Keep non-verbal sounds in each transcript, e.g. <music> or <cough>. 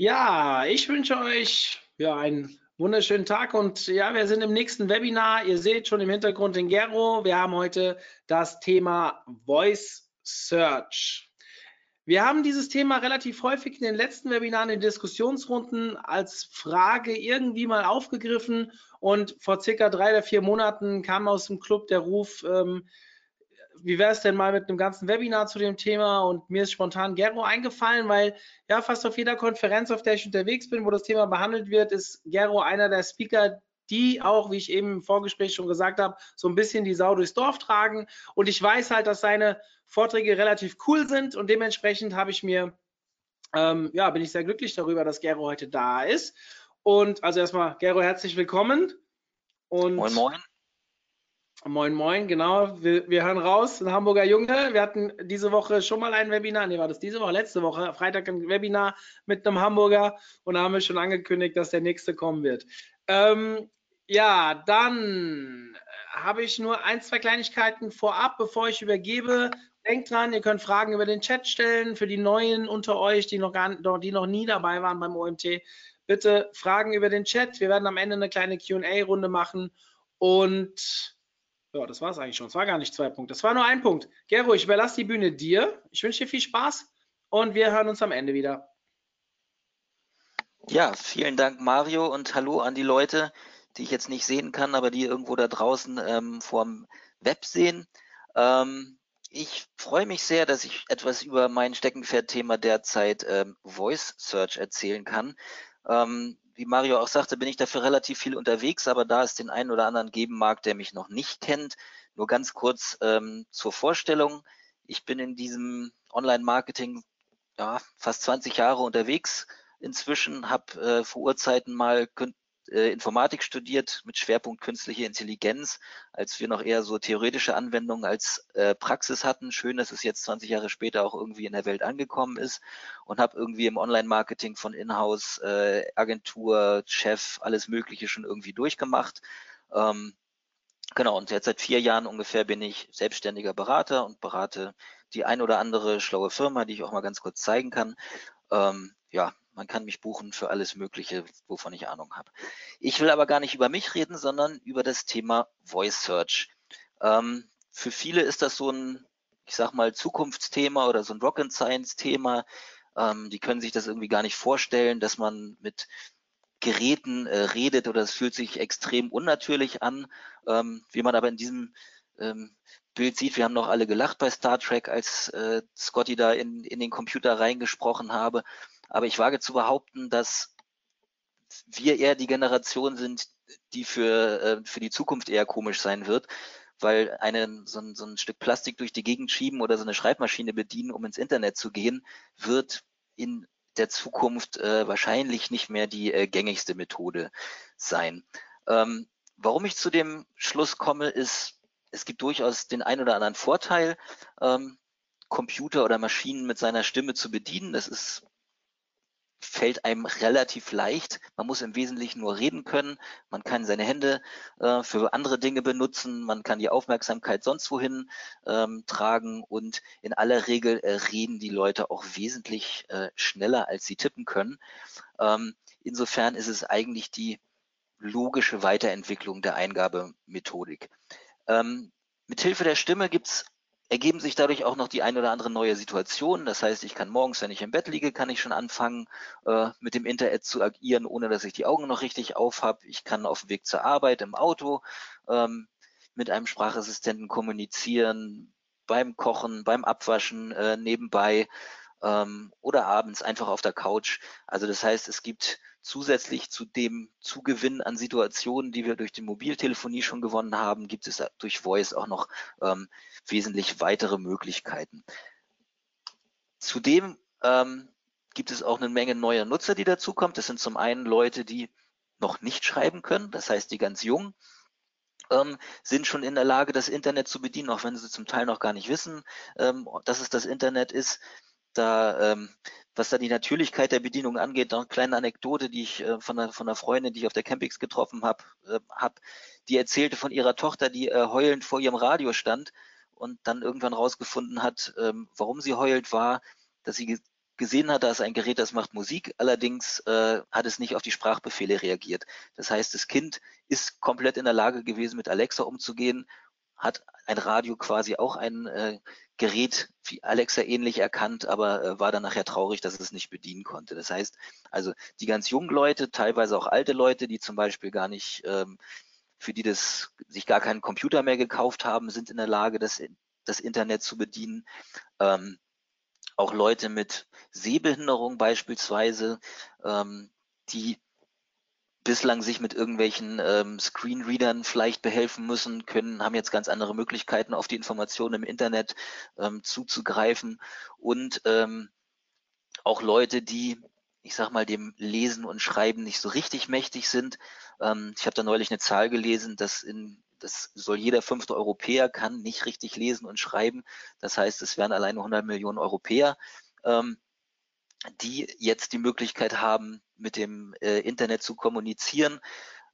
Ja, ich wünsche euch ja, einen wunderschönen Tag und ja, wir sind im nächsten Webinar. Ihr seht schon im Hintergrund den Gero. Wir haben heute das Thema Voice Search. Wir haben dieses Thema relativ häufig in den letzten Webinaren in Diskussionsrunden als Frage irgendwie mal aufgegriffen und vor circa drei oder vier Monaten kam aus dem Club der Ruf, ähm, wie wäre es denn mal mit einem ganzen Webinar zu dem Thema? Und mir ist spontan Gero eingefallen, weil ja fast auf jeder Konferenz, auf der ich unterwegs bin, wo das Thema behandelt wird, ist Gero einer der Speaker, die auch, wie ich eben im Vorgespräch schon gesagt habe, so ein bisschen die Sau durchs Dorf tragen. Und ich weiß halt, dass seine Vorträge relativ cool sind und dementsprechend habe ich mir, ähm, ja, bin ich sehr glücklich darüber, dass Gero heute da ist. Und also erstmal, Gero, herzlich willkommen. Und moin, moin. Moin, moin, genau. Wir, wir, hören raus, ein Hamburger Junge. Wir hatten diese Woche schon mal ein Webinar, nee, war das diese Woche, letzte Woche, Freitag ein Webinar mit einem Hamburger und da haben wir schon angekündigt, dass der nächste kommen wird. Ähm, ja, dann habe ich nur ein, zwei Kleinigkeiten vorab, bevor ich übergebe. Denkt dran, ihr könnt Fragen über den Chat stellen für die Neuen unter euch, die noch, gar, die noch nie dabei waren beim OMT. Bitte Fragen über den Chat. Wir werden am Ende eine kleine QA-Runde machen und ja, das war es eigentlich schon. Es war gar nicht zwei Punkte. Es war nur ein Punkt. Gero, ich überlasse die Bühne dir. Ich wünsche dir viel Spaß und wir hören uns am Ende wieder. Ja, vielen Dank, Mario, und hallo an die Leute, die ich jetzt nicht sehen kann, aber die irgendwo da draußen ähm, vorm Web sehen. Ähm, ich freue mich sehr, dass ich etwas über mein Steckenpferd-Thema derzeit ähm, Voice Search erzählen kann. Ähm, wie Mario auch sagte, bin ich dafür relativ viel unterwegs, aber da es den einen oder anderen geben mag, der mich noch nicht kennt, nur ganz kurz ähm, zur Vorstellung. Ich bin in diesem Online-Marketing ja, fast 20 Jahre unterwegs inzwischen, habe äh, vor Urzeiten mal äh, Informatik studiert mit Schwerpunkt künstliche Intelligenz, als wir noch eher so theoretische Anwendungen als äh, Praxis hatten. Schön, dass es jetzt 20 Jahre später auch irgendwie in der Welt angekommen ist und habe irgendwie im Online-Marketing von Inhouse, äh, Agentur, Chef, alles Mögliche schon irgendwie durchgemacht. Ähm, genau, und jetzt seit vier Jahren ungefähr bin ich selbstständiger Berater und berate die ein oder andere schlaue Firma, die ich auch mal ganz kurz zeigen kann. Ähm, ja, man kann mich buchen für alles Mögliche, wovon ich Ahnung habe. Ich will aber gar nicht über mich reden, sondern über das Thema Voice Search. Ähm, für viele ist das so ein, ich sag mal, Zukunftsthema oder so ein Rocket Science Thema. Ähm, die können sich das irgendwie gar nicht vorstellen, dass man mit Geräten äh, redet oder es fühlt sich extrem unnatürlich an. Ähm, wie man aber in diesem ähm, Bild sieht, wir haben noch alle gelacht bei Star Trek, als äh, Scotty da in, in den Computer reingesprochen habe. Aber ich wage zu behaupten, dass wir eher die Generation sind, die für, äh, für die Zukunft eher komisch sein wird, weil eine, so, ein, so ein Stück Plastik durch die Gegend schieben oder so eine Schreibmaschine bedienen, um ins Internet zu gehen, wird in der Zukunft äh, wahrscheinlich nicht mehr die äh, gängigste Methode sein. Ähm, warum ich zu dem Schluss komme, ist, es gibt durchaus den ein oder anderen Vorteil, ähm, Computer oder Maschinen mit seiner Stimme zu bedienen. Das ist fällt einem relativ leicht. Man muss im Wesentlichen nur reden können. Man kann seine Hände äh, für andere Dinge benutzen. Man kann die Aufmerksamkeit sonst wohin ähm, tragen. Und in aller Regel äh, reden die Leute auch wesentlich äh, schneller, als sie tippen können. Ähm, insofern ist es eigentlich die logische Weiterentwicklung der Eingabemethodik. Ähm, mithilfe der Stimme gibt es ergeben sich dadurch auch noch die ein oder andere neue Situation. Das heißt, ich kann morgens, wenn ich im Bett liege, kann ich schon anfangen, äh, mit dem Internet zu agieren, ohne dass ich die Augen noch richtig auf habe. Ich kann auf dem Weg zur Arbeit im Auto ähm, mit einem Sprachassistenten kommunizieren, beim Kochen, beim Abwaschen äh, nebenbei ähm, oder abends einfach auf der Couch. Also das heißt, es gibt zusätzlich zu dem Zugewinn an Situationen, die wir durch die Mobiltelefonie schon gewonnen haben, gibt es durch Voice auch noch ähm, wesentlich weitere Möglichkeiten. Zudem ähm, gibt es auch eine Menge neuer Nutzer, die dazukommen. Das sind zum einen Leute, die noch nicht schreiben können, das heißt die ganz jung ähm, sind schon in der Lage, das Internet zu bedienen, auch wenn sie zum Teil noch gar nicht wissen, ähm, dass es das Internet ist. Da, ähm, was da die Natürlichkeit der Bedienung angeht, noch eine kleine Anekdote, die ich äh, von, einer, von einer Freundin, die ich auf der Campix getroffen habe, äh, hab, die erzählte von ihrer Tochter, die äh, heulend vor ihrem Radio stand und dann irgendwann rausgefunden hat, ähm, warum sie heult war, dass sie gesehen hat, da ist ein Gerät, das macht Musik, allerdings äh, hat es nicht auf die Sprachbefehle reagiert. Das heißt, das Kind ist komplett in der Lage gewesen, mit Alexa umzugehen, hat ein Radio quasi auch ein äh, Gerät wie Alexa ähnlich erkannt, aber äh, war dann nachher traurig, dass es nicht bedienen konnte. Das heißt, also die ganz jungen Leute, teilweise auch alte Leute, die zum Beispiel gar nicht, ähm, für die das sich gar keinen Computer mehr gekauft haben, sind in der Lage, das, das Internet zu bedienen. Ähm, auch Leute mit Sehbehinderung beispielsweise, ähm, die bislang sich mit irgendwelchen ähm, Screenreadern vielleicht behelfen müssen, können, haben jetzt ganz andere Möglichkeiten, auf die Informationen im Internet ähm, zuzugreifen und ähm, auch Leute, die, ich sag mal, dem Lesen und Schreiben nicht so richtig mächtig sind. Ähm, ich habe da neulich eine Zahl gelesen, dass in das soll jeder fünfte Europäer kann nicht richtig lesen und schreiben. Das heißt, es wären alleine 100 Millionen Europäer, ähm, die jetzt die Möglichkeit haben, mit dem äh, Internet zu kommunizieren.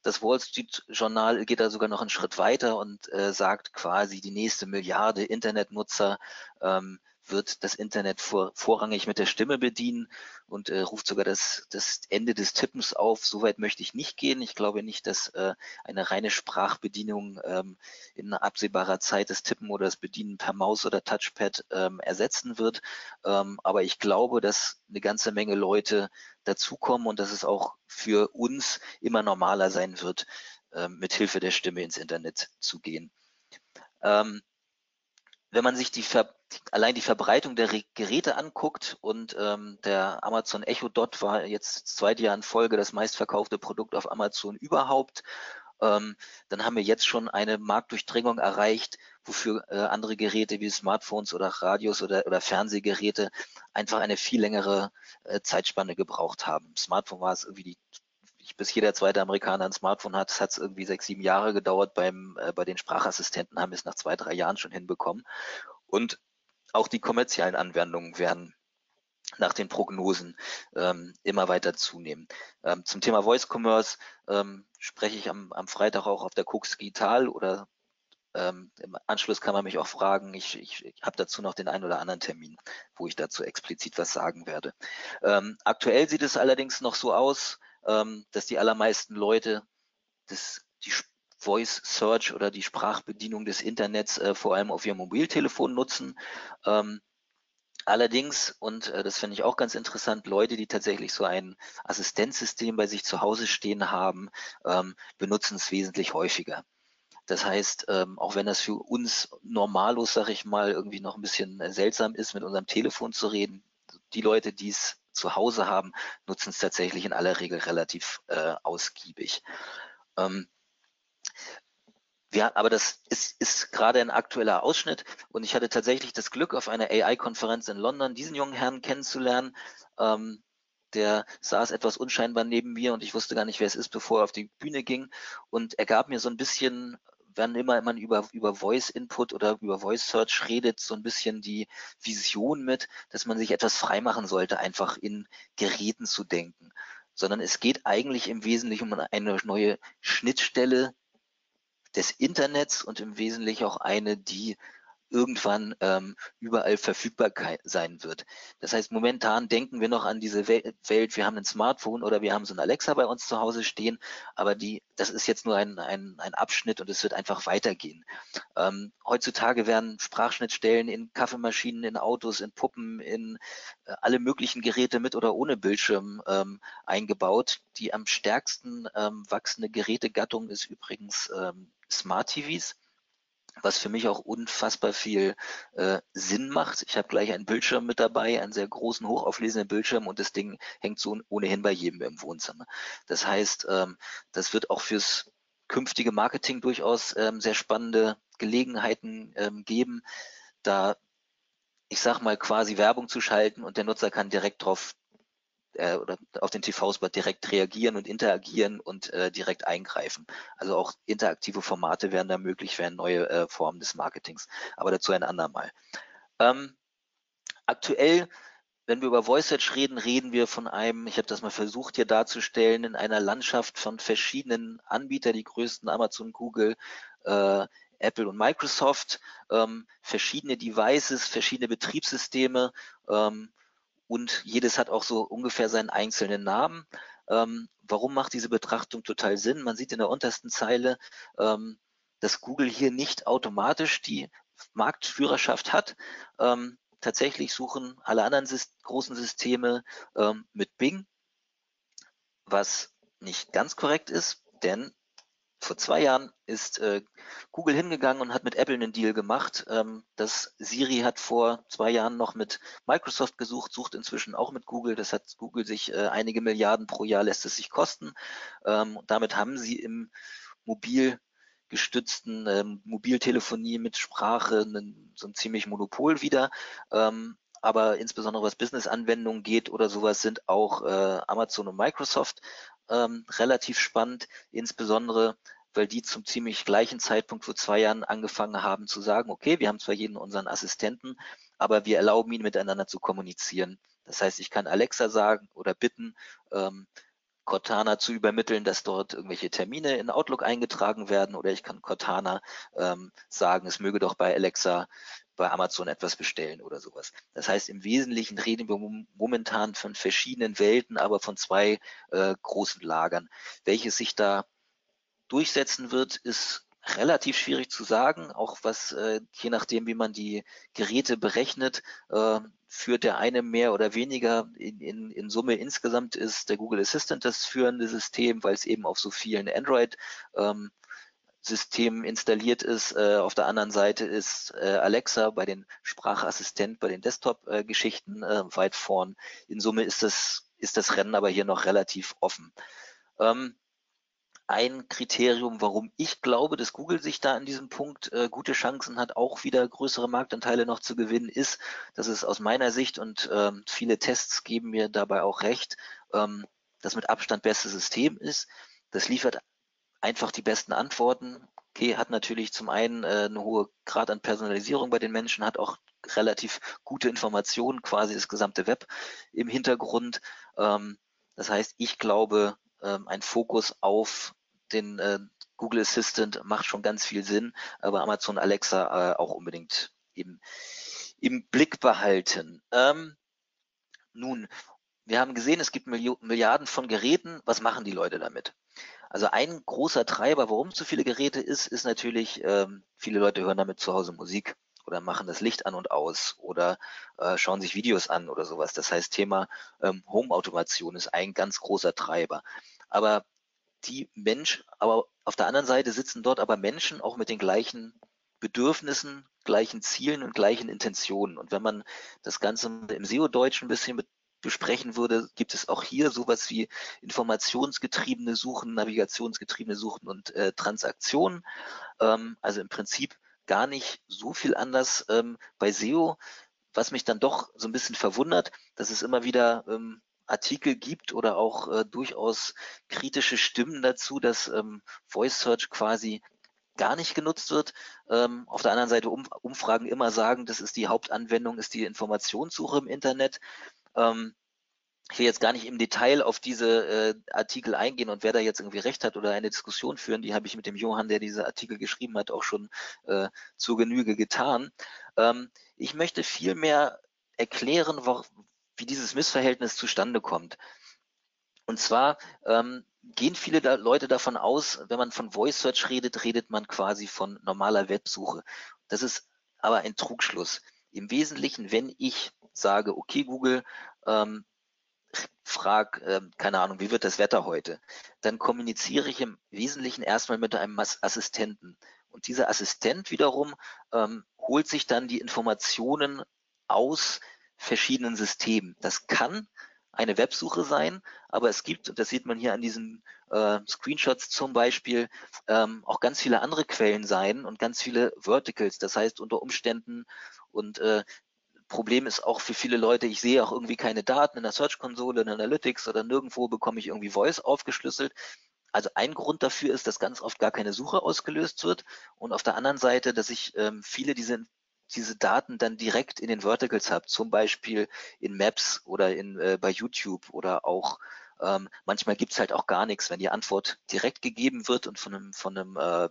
Das Wall Street Journal geht da sogar noch einen Schritt weiter und äh, sagt quasi, die nächste Milliarde Internetnutzer ähm, wird das Internet vor, vorrangig mit der Stimme bedienen und äh, ruft sogar das, das Ende des Tippens auf. Soweit möchte ich nicht gehen. Ich glaube nicht, dass äh, eine reine Sprachbedienung ähm, in absehbarer Zeit das Tippen oder das Bedienen per Maus oder Touchpad ähm, ersetzen wird. Ähm, aber ich glaube, dass eine ganze Menge Leute dazukommen und dass es auch für uns immer normaler sein wird, äh, mit Hilfe der Stimme ins Internet zu gehen. Ähm, wenn man sich die Ver allein die Verbreitung der Re Geräte anguckt und ähm, der Amazon Echo Dot war jetzt zweite Jahr in Folge das meistverkaufte Produkt auf Amazon überhaupt, ähm, dann haben wir jetzt schon eine Marktdurchdringung erreicht, wofür äh, andere Geräte wie Smartphones oder Radios oder, oder Fernsehgeräte einfach eine viel längere äh, Zeitspanne gebraucht haben. Smartphone war es irgendwie die bis jeder zweite Amerikaner ein Smartphone hat, hat es irgendwie sechs, sieben Jahre gedauert. Beim, äh, bei den Sprachassistenten haben wir es nach zwei, drei Jahren schon hinbekommen. Und auch die kommerziellen Anwendungen werden nach den Prognosen ähm, immer weiter zunehmen. Ähm, zum Thema Voice Commerce ähm, spreche ich am, am Freitag auch auf der Cooks Digital oder ähm, im Anschluss kann man mich auch fragen. Ich, ich, ich habe dazu noch den einen oder anderen Termin, wo ich dazu explizit was sagen werde. Ähm, aktuell sieht es allerdings noch so aus, ähm, dass die allermeisten Leute das, die Voice Search oder die Sprachbedienung des Internets äh, vor allem auf ihr Mobiltelefon nutzen. Ähm, allerdings, und äh, das finde ich auch ganz interessant, Leute, die tatsächlich so ein Assistenzsystem bei sich zu Hause stehen haben, ähm, benutzen es wesentlich häufiger. Das heißt, ähm, auch wenn das für uns normalos, sag ich mal, irgendwie noch ein bisschen äh, seltsam ist, mit unserem Telefon zu reden, die Leute, die es zu Hause haben, nutzen es tatsächlich in aller Regel relativ äh, ausgiebig. Ähm, ja, aber das ist, ist gerade ein aktueller Ausschnitt und ich hatte tatsächlich das Glück, auf einer AI-Konferenz in London diesen jungen Herrn kennenzulernen. Ähm, der saß etwas unscheinbar neben mir und ich wusste gar nicht, wer es ist, bevor er auf die Bühne ging. Und er gab mir so ein bisschen wann immer man über, über Voice Input oder über Voice Search redet, so ein bisschen die Vision mit, dass man sich etwas freimachen sollte, einfach in Geräten zu denken. Sondern es geht eigentlich im Wesentlichen um eine neue Schnittstelle des Internets und im Wesentlichen auch eine, die irgendwann ähm, überall verfügbar sein wird. Das heißt, momentan denken wir noch an diese Welt, wir haben ein Smartphone oder wir haben so ein Alexa bei uns zu Hause stehen, aber die, das ist jetzt nur ein, ein, ein Abschnitt und es wird einfach weitergehen. Ähm, heutzutage werden Sprachschnittstellen in Kaffeemaschinen, in Autos, in Puppen, in äh, alle möglichen Geräte mit oder ohne Bildschirm ähm, eingebaut. Die am stärksten ähm, wachsende Gerätegattung ist übrigens ähm, Smart TVs was für mich auch unfassbar viel äh, Sinn macht. Ich habe gleich einen Bildschirm mit dabei, einen sehr großen, hochauflösenden Bildschirm und das Ding hängt so ohnehin bei jedem im Wohnzimmer. Das heißt, ähm, das wird auch fürs künftige Marketing durchaus ähm, sehr spannende Gelegenheiten ähm, geben, da ich sag mal quasi Werbung zu schalten und der Nutzer kann direkt drauf äh, oder auf den TV-Spot direkt reagieren und interagieren und äh, direkt eingreifen. Also auch interaktive Formate werden da möglich, werden neue äh, Formen des Marketings. Aber dazu ein andermal. Ähm, aktuell wenn wir über Voice Search reden, reden wir von einem, ich habe das mal versucht hier darzustellen, in einer Landschaft von verschiedenen Anbietern, die größten Amazon, Google, äh, Apple und Microsoft, ähm, verschiedene Devices, verschiedene Betriebssysteme ähm, und jedes hat auch so ungefähr seinen einzelnen Namen. Ähm, warum macht diese Betrachtung total Sinn? Man sieht in der untersten Zeile, ähm, dass Google hier nicht automatisch die Marktführerschaft hat. Ähm, tatsächlich suchen alle anderen großen Systeme ähm, mit Bing, was nicht ganz korrekt ist, denn vor zwei Jahren ist äh, Google hingegangen und hat mit Apple einen Deal gemacht. Ähm, das Siri hat vor zwei Jahren noch mit Microsoft gesucht, sucht inzwischen auch mit Google. Das hat Google sich äh, einige Milliarden pro Jahr lässt es sich kosten. Ähm, damit haben sie im Mobil gestützten ähm, Mobiltelefonie mit Sprache einen, so ein ziemlich Monopol wieder. Ähm, aber insbesondere was Business-Anwendungen geht oder sowas, sind auch äh, Amazon und Microsoft ähm, relativ spannend, insbesondere weil die zum ziemlich gleichen Zeitpunkt vor zwei Jahren angefangen haben zu sagen, okay, wir haben zwar jeden unseren Assistenten, aber wir erlauben ihnen miteinander zu kommunizieren. Das heißt, ich kann Alexa sagen oder bitten, ähm, Cortana zu übermitteln, dass dort irgendwelche Termine in Outlook eingetragen werden oder ich kann Cortana ähm, sagen, es möge doch bei Alexa bei Amazon etwas bestellen oder sowas. Das heißt, im Wesentlichen reden wir momentan von verschiedenen Welten, aber von zwei äh, großen Lagern. Welches sich da durchsetzen wird, ist relativ schwierig zu sagen, auch was äh, je nachdem, wie man die Geräte berechnet, äh, führt der eine mehr oder weniger. In, in, in Summe insgesamt ist der Google Assistant das führende System, weil es eben auf so vielen Android ähm, Systemen installiert ist. Äh, auf der anderen Seite ist äh, Alexa bei den Sprachassistent, bei den Desktop-Geschichten äh, weit vorn. In Summe ist das, ist das Rennen aber hier noch relativ offen. Ähm, ein Kriterium, warum ich glaube, dass Google sich da an diesem Punkt äh, gute Chancen hat, auch wieder größere Marktanteile noch zu gewinnen, ist, dass es aus meiner Sicht und ähm, viele Tests geben mir dabei auch recht, ähm, das mit Abstand beste System ist. Das liefert einfach die besten Antworten. Okay, hat natürlich zum einen äh, eine hohe Grad an Personalisierung bei den Menschen, hat auch relativ gute Informationen, quasi das gesamte Web im Hintergrund. Ähm, das heißt, ich glaube, ähm, ein Fokus auf den äh, Google Assistant macht schon ganz viel Sinn, aber Amazon Alexa äh, auch unbedingt im, im Blick behalten. Ähm, nun, wir haben gesehen, es gibt Milli Milliarden von Geräten. Was machen die Leute damit? Also ein großer Treiber, warum so viele Geräte ist, ist natürlich, ähm, viele Leute hören damit zu Hause Musik oder machen das Licht an und aus oder äh, schauen sich Videos an oder sowas. Das heißt, Thema ähm, Home-Automation ist ein ganz großer Treiber aber die Mensch, aber auf der anderen Seite sitzen dort aber Menschen auch mit den gleichen Bedürfnissen, gleichen Zielen und gleichen Intentionen. Und wenn man das Ganze im SEO-Deutsch ein bisschen besprechen würde, gibt es auch hier sowas wie informationsgetriebene Suchen, navigationsgetriebene Suchen und äh, Transaktionen. Ähm, also im Prinzip gar nicht so viel anders ähm, bei SEO. Was mich dann doch so ein bisschen verwundert, dass es immer wieder ähm, Artikel gibt oder auch äh, durchaus kritische Stimmen dazu, dass ähm, Voice Search quasi gar nicht genutzt wird. Ähm, auf der anderen Seite um, Umfragen immer sagen, das ist die Hauptanwendung, ist die Informationssuche im Internet. Ähm, ich will jetzt gar nicht im Detail auf diese äh, Artikel eingehen und wer da jetzt irgendwie recht hat oder eine Diskussion führen, die habe ich mit dem Johann, der diese Artikel geschrieben hat, auch schon äh, zur Genüge getan. Ähm, ich möchte vielmehr erklären, wie dieses Missverhältnis zustande kommt. Und zwar ähm, gehen viele da Leute davon aus, wenn man von Voice Search redet, redet man quasi von normaler Websuche. Das ist aber ein Trugschluss. Im Wesentlichen, wenn ich sage, okay Google, ähm, frag, äh, keine Ahnung, wie wird das Wetter heute, dann kommuniziere ich im Wesentlichen erstmal mit einem Assistenten. Und dieser Assistent wiederum ähm, holt sich dann die Informationen aus verschiedenen Systemen. Das kann eine Websuche sein, aber es gibt, und das sieht man hier an diesen äh, Screenshots zum Beispiel, ähm, auch ganz viele andere Quellen sein und ganz viele Verticals. Das heißt unter Umständen und äh, Problem ist auch für viele Leute, ich sehe auch irgendwie keine Daten in der Search-Konsole, in Analytics oder nirgendwo bekomme ich irgendwie Voice aufgeschlüsselt. Also ein Grund dafür ist, dass ganz oft gar keine Suche ausgelöst wird und auf der anderen Seite, dass ich ähm, viele diese diese Daten dann direkt in den Verticals habe, zum Beispiel in Maps oder in, äh, bei YouTube oder auch ähm, manchmal gibt's halt auch gar nichts, wenn die Antwort direkt gegeben wird und von einem, von einem äh,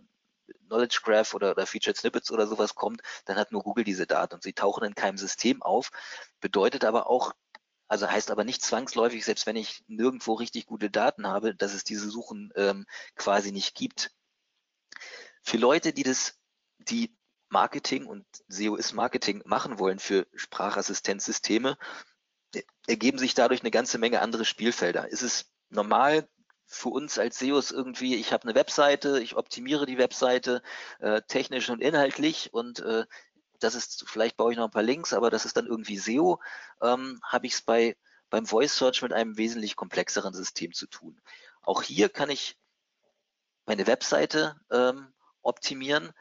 Knowledge Graph oder, oder Featured Snippets oder sowas kommt, dann hat nur Google diese Daten und sie tauchen in keinem System auf. Bedeutet aber auch, also heißt aber nicht zwangsläufig, selbst wenn ich nirgendwo richtig gute Daten habe, dass es diese Suchen ähm, quasi nicht gibt. Für Leute, die das, die Marketing und SEO ist Marketing machen wollen für Sprachassistenzsysteme, ergeben sich dadurch eine ganze Menge andere Spielfelder. Ist es normal, für uns als SEOs irgendwie, ich habe eine Webseite, ich optimiere die Webseite äh, technisch und inhaltlich und äh, das ist, vielleicht baue ich noch ein paar Links, aber das ist dann irgendwie SEO, ähm, habe ich es bei beim Voice Search mit einem wesentlich komplexeren System zu tun. Auch hier kann ich meine Webseite ähm, optimieren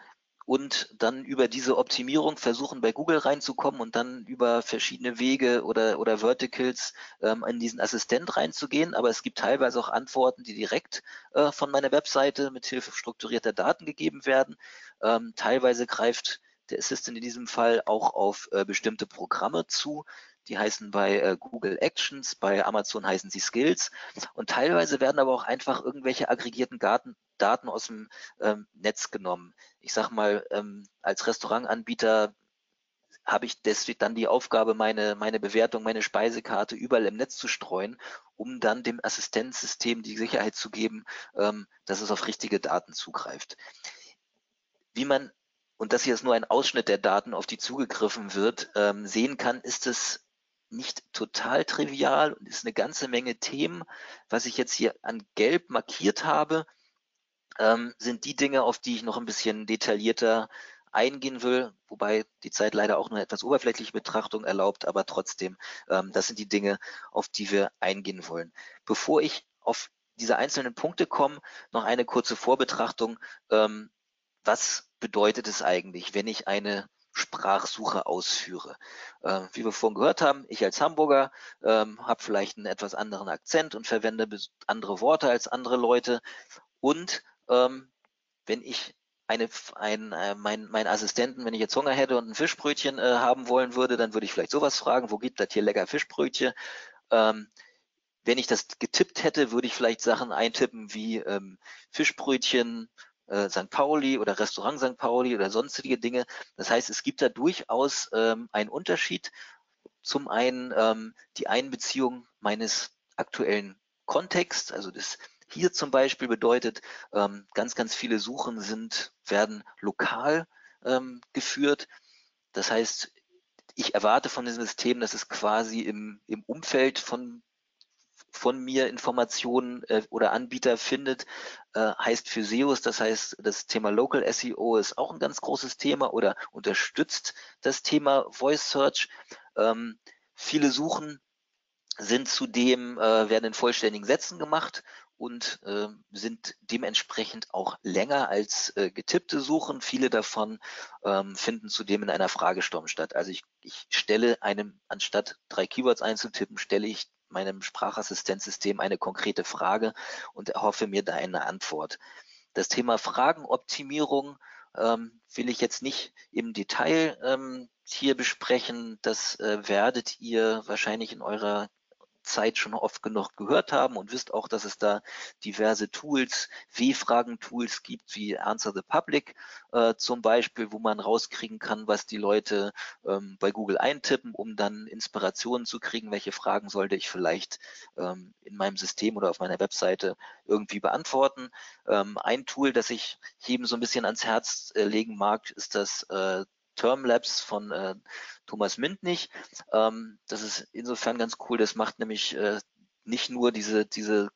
und dann über diese Optimierung versuchen, bei Google reinzukommen und dann über verschiedene Wege oder, oder Verticals ähm, in diesen Assistent reinzugehen. Aber es gibt teilweise auch Antworten, die direkt äh, von meiner Webseite mit Hilfe strukturierter Daten gegeben werden. Ähm, teilweise greift der Assistant in diesem Fall auch auf äh, bestimmte Programme zu. Die heißen bei äh, Google Actions, bei Amazon heißen sie Skills. Und teilweise werden aber auch einfach irgendwelche aggregierten Daten, Daten aus dem ähm, Netz genommen. Ich sag mal, ähm, als Restaurantanbieter habe ich deswegen dann die Aufgabe, meine, meine Bewertung, meine Speisekarte überall im Netz zu streuen, um dann dem Assistenzsystem die Sicherheit zu geben, ähm, dass es auf richtige Daten zugreift. Wie man, und das hier ist nur ein Ausschnitt der Daten, auf die zugegriffen wird, ähm, sehen kann, ist es nicht total trivial und ist eine ganze Menge Themen. Was ich jetzt hier an Gelb markiert habe, ähm, sind die Dinge, auf die ich noch ein bisschen detaillierter eingehen will, wobei die Zeit leider auch nur etwas oberflächliche Betrachtung erlaubt, aber trotzdem, ähm, das sind die Dinge, auf die wir eingehen wollen. Bevor ich auf diese einzelnen Punkte komme, noch eine kurze Vorbetrachtung. Ähm, was bedeutet es eigentlich, wenn ich eine Sprachsuche ausführe. Äh, wie wir vorhin gehört haben, ich als Hamburger ähm, habe vielleicht einen etwas anderen Akzent und verwende andere Worte als andere Leute. Und ähm, wenn ich eine, ein, äh, mein, mein Assistenten, wenn ich jetzt Hunger hätte und ein Fischbrötchen äh, haben wollen würde, dann würde ich vielleicht sowas fragen, wo gibt das hier lecker Fischbrötchen? Ähm, wenn ich das getippt hätte, würde ich vielleicht Sachen eintippen wie ähm, Fischbrötchen, äh, St. Pauli oder Restaurant St. Pauli oder sonstige Dinge. Das heißt, es gibt da durchaus ähm, einen Unterschied. Zum einen ähm, die Einbeziehung meines aktuellen Kontexts, also das hier zum Beispiel bedeutet, ähm, ganz, ganz viele Suchen sind, werden lokal ähm, geführt. Das heißt, ich erwarte von diesem System, dass es quasi im, im Umfeld von von mir Informationen äh, oder Anbieter findet, äh, heißt für SEOs, das heißt, das Thema Local SEO ist auch ein ganz großes Thema oder unterstützt das Thema Voice Search. Ähm, viele Suchen sind zudem, äh, werden in vollständigen Sätzen gemacht und äh, sind dementsprechend auch länger als äh, getippte Suchen. Viele davon ähm, finden zudem in einer Fragesturm statt. Also ich, ich stelle einem, anstatt drei Keywords einzutippen, stelle ich meinem Sprachassistenzsystem eine konkrete Frage und erhoffe mir da eine Antwort. Das Thema Fragenoptimierung ähm, will ich jetzt nicht im Detail ähm, hier besprechen. Das äh, werdet ihr wahrscheinlich in eurer Zeit schon oft genug gehört haben und wisst auch, dass es da diverse Tools, W-Fragen-Tools gibt, wie Answer the Public äh, zum Beispiel, wo man rauskriegen kann, was die Leute ähm, bei Google eintippen, um dann Inspirationen zu kriegen, welche Fragen sollte ich vielleicht ähm, in meinem System oder auf meiner Webseite irgendwie beantworten. Ähm, ein Tool, das ich jedem so ein bisschen ans Herz äh, legen mag, ist das äh, Termlabs von äh, Thomas Mintnich. Ähm, das ist insofern ganz cool. Das macht nämlich äh, nicht nur diese, diese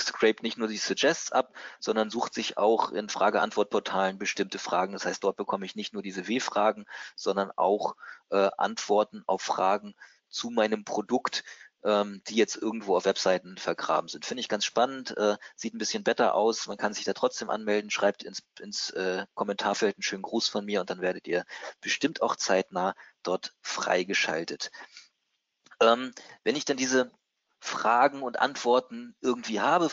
scrape nicht nur die Suggests ab, sondern sucht sich auch in Frage-Antwort-Portalen bestimmte Fragen. Das heißt, dort bekomme ich nicht nur diese W-Fragen, sondern auch äh, Antworten auf Fragen zu meinem Produkt, ähm, die jetzt irgendwo auf Webseiten vergraben sind. Finde ich ganz spannend, äh, sieht ein bisschen besser aus, man kann sich da trotzdem anmelden, schreibt ins, ins äh, Kommentarfeld einen schönen Gruß von mir und dann werdet ihr bestimmt auch zeitnah dort freigeschaltet. Ähm, wenn ich dann diese Fragen und Antworten irgendwie habe,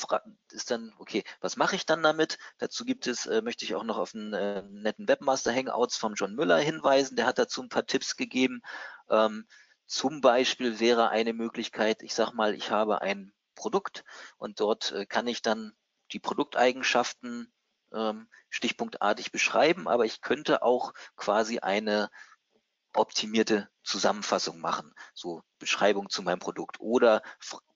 ist dann, okay, was mache ich dann damit? Dazu gibt es, äh, möchte ich auch noch auf einen äh, netten Webmaster Hangouts vom John Müller hinweisen, der hat dazu ein paar Tipps gegeben. Ähm, zum Beispiel wäre eine Möglichkeit, ich sage mal, ich habe ein Produkt und dort äh, kann ich dann die Produkteigenschaften ähm, stichpunktartig beschreiben, aber ich könnte auch quasi eine optimierte Zusammenfassung machen, so Beschreibung zu meinem Produkt oder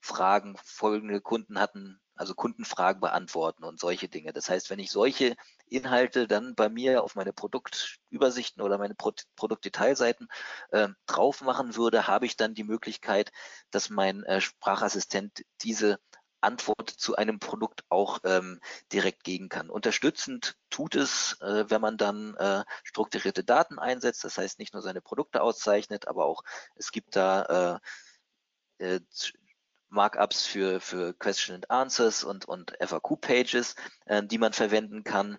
Fragen, folgende Kunden hatten, also Kundenfragen beantworten und solche Dinge. Das heißt, wenn ich solche Inhalte dann bei mir auf meine Produktübersichten oder meine Pro Produktdetailseiten äh, drauf machen würde, habe ich dann die Möglichkeit, dass mein äh, Sprachassistent diese Antwort zu einem Produkt auch ähm, direkt geben kann. Unterstützend tut es, äh, wenn man dann äh, strukturierte Daten einsetzt, das heißt nicht nur seine Produkte auszeichnet, aber auch es gibt da äh, äh Markups für, für Question and Answers und, und FAQ-Pages, äh, die man verwenden kann.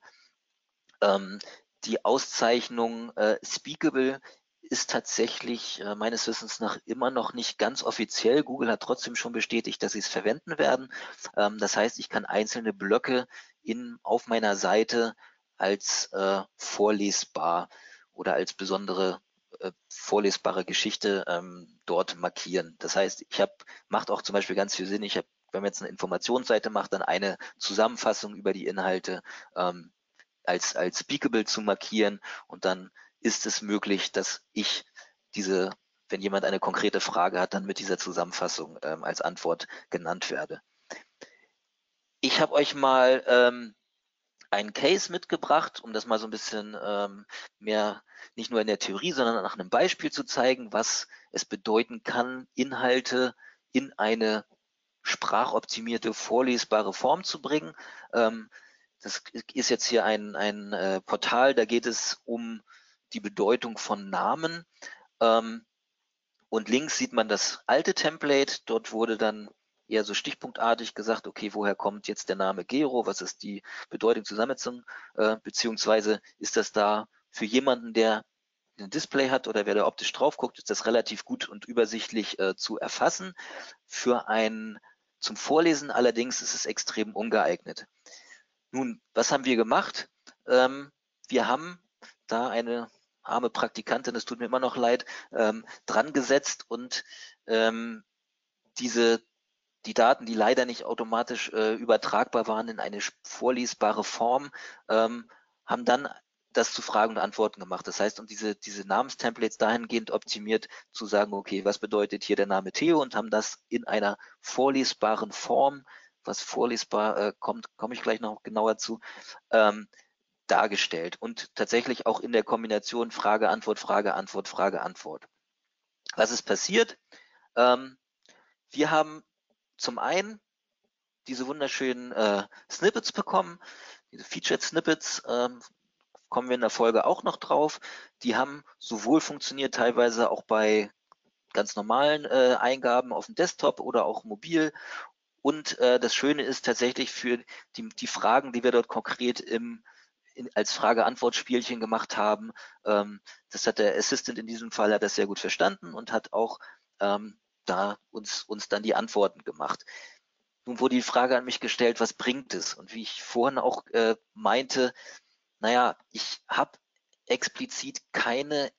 Ähm, die Auszeichnung äh, Speakable ist tatsächlich äh, meines Wissens nach immer noch nicht ganz offiziell. Google hat trotzdem schon bestätigt, dass sie es verwenden werden. Ähm, das heißt, ich kann einzelne Blöcke in, auf meiner Seite als äh, vorlesbar oder als besondere äh, vorlesbare Geschichte ähm, dort markieren. Das heißt, ich habe, macht auch zum Beispiel ganz viel Sinn, ich habe, wenn man jetzt eine Informationsseite macht, dann eine Zusammenfassung über die Inhalte ähm, als, als Speakable zu markieren und dann ist es möglich, dass ich diese, wenn jemand eine konkrete Frage hat, dann mit dieser Zusammenfassung ähm, als Antwort genannt werde. Ich habe euch mal ähm, einen Case mitgebracht, um das mal so ein bisschen ähm, mehr, nicht nur in der Theorie, sondern nach einem Beispiel zu zeigen, was es bedeuten kann, Inhalte in eine sprachoptimierte, vorlesbare Form zu bringen. Ähm, das ist jetzt hier ein, ein äh, Portal, da geht es um die Bedeutung von Namen. Ähm, und links sieht man das alte Template. Dort wurde dann eher so stichpunktartig gesagt, okay, woher kommt jetzt der Name Gero? Was ist die Bedeutung Zusammensetzung? Äh, beziehungsweise ist das da für jemanden, der ein Display hat oder wer da optisch drauf guckt, ist das relativ gut und übersichtlich äh, zu erfassen. Für ein zum Vorlesen allerdings ist es extrem ungeeignet. Nun, was haben wir gemacht? Ähm, wir haben da eine arme Praktikantin, es tut mir immer noch leid, ähm, dran gesetzt und ähm, diese die Daten, die leider nicht automatisch äh, übertragbar waren in eine vorlesbare Form, ähm, haben dann das zu Fragen und Antworten gemacht. Das heißt, um diese, diese Namenstemplates dahingehend optimiert zu sagen, okay, was bedeutet hier der Name Theo und haben das in einer vorlesbaren Form, was vorlesbar äh, kommt, komme ich gleich noch genauer zu, ähm, dargestellt und tatsächlich auch in der Kombination Frage, Antwort, Frage, Antwort, Frage, Antwort. Was ist passiert? Ähm, wir haben zum einen diese wunderschönen äh, Snippets bekommen, diese Featured Snippets, ähm, kommen wir in der Folge auch noch drauf. Die haben sowohl funktioniert teilweise auch bei ganz normalen äh, Eingaben auf dem Desktop oder auch mobil. Und äh, das Schöne ist tatsächlich für die, die Fragen, die wir dort konkret im in, als Frage-Antwort-Spielchen gemacht haben. Ähm, das hat der Assistant in diesem Fall hat das sehr gut verstanden und hat auch ähm, da uns, uns dann die Antworten gemacht. Nun wurde die Frage an mich gestellt, was bringt es? Und wie ich vorhin auch äh, meinte, naja, ich habe explizit keine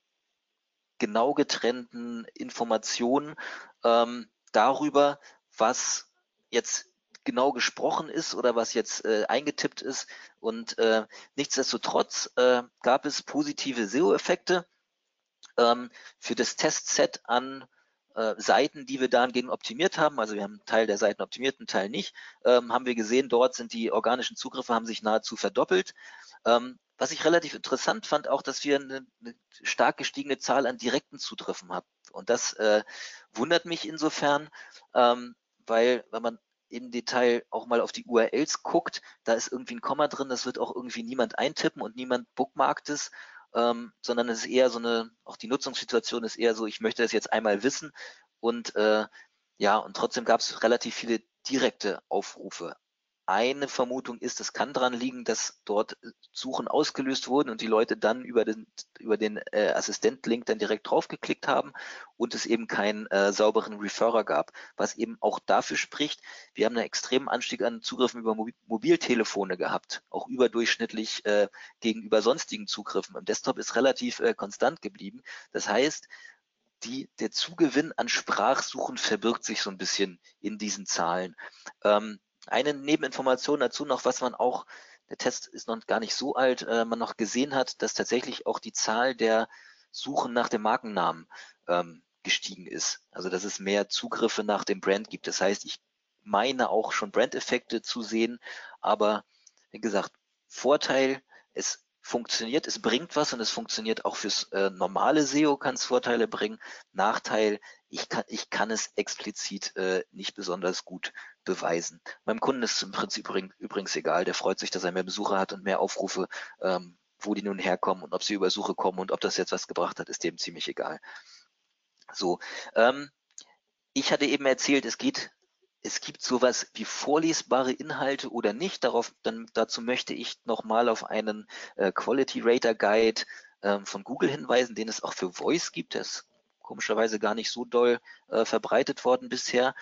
genau getrennten Informationen ähm, darüber, was jetzt genau gesprochen ist oder was jetzt äh, eingetippt ist. Und äh, nichtsdestotrotz äh, gab es positive SEO-Effekte ähm, für das Testset an äh, Seiten, die wir dahingehend optimiert haben. Also wir haben einen Teil der Seiten optimiert, einen Teil nicht. Ähm, haben wir gesehen, dort sind die organischen Zugriffe haben sich nahezu verdoppelt. Ähm, was ich relativ interessant fand, auch, dass wir eine, eine stark gestiegene Zahl an direkten Zugriffen haben. Und das äh, wundert mich insofern, ähm, weil wenn man im Detail auch mal auf die URLs guckt, da ist irgendwie ein Komma drin, das wird auch irgendwie niemand eintippen und niemand bookmarkt es, ähm, sondern es ist eher so eine, auch die Nutzungssituation ist eher so, ich möchte das jetzt einmal wissen und äh, ja, und trotzdem gab es relativ viele direkte Aufrufe. Eine Vermutung ist, es kann daran liegen, dass dort Suchen ausgelöst wurden und die Leute dann über den, über den äh, Assistent-Link dann direkt draufgeklickt haben und es eben keinen äh, sauberen Referrer gab. Was eben auch dafür spricht, wir haben einen extremen Anstieg an Zugriffen über Mobil Mobiltelefone gehabt, auch überdurchschnittlich äh, gegenüber sonstigen Zugriffen. Im Desktop ist relativ äh, konstant geblieben. Das heißt, die, der Zugewinn an Sprachsuchen verbirgt sich so ein bisschen in diesen Zahlen. Ähm, eine Nebeninformation dazu noch, was man auch, der Test ist noch gar nicht so alt, äh, man noch gesehen hat, dass tatsächlich auch die Zahl der Suchen nach dem Markennamen ähm, gestiegen ist. Also dass es mehr Zugriffe nach dem Brand gibt. Das heißt, ich meine auch schon Brandeffekte zu sehen, aber wie gesagt, Vorteil, es funktioniert, es bringt was und es funktioniert auch fürs äh, normale SEO, kann es Vorteile bringen. Nachteil, ich kann, ich kann es explizit äh, nicht besonders gut beweisen. Meinem Kunden ist es im Prinzip übrigens egal, der freut sich, dass er mehr Besucher hat und mehr Aufrufe, ähm, wo die nun herkommen und ob sie über Suche kommen und ob das jetzt was gebracht hat, ist dem ziemlich egal. So, ähm, ich hatte eben erzählt, es geht es gibt sowas wie vorlesbare Inhalte oder nicht. Darauf, dann, dazu möchte ich nochmal auf einen äh, Quality Rater Guide ähm, von Google hinweisen, den es auch für Voice gibt. Der ist komischerweise gar nicht so doll äh, verbreitet worden bisher.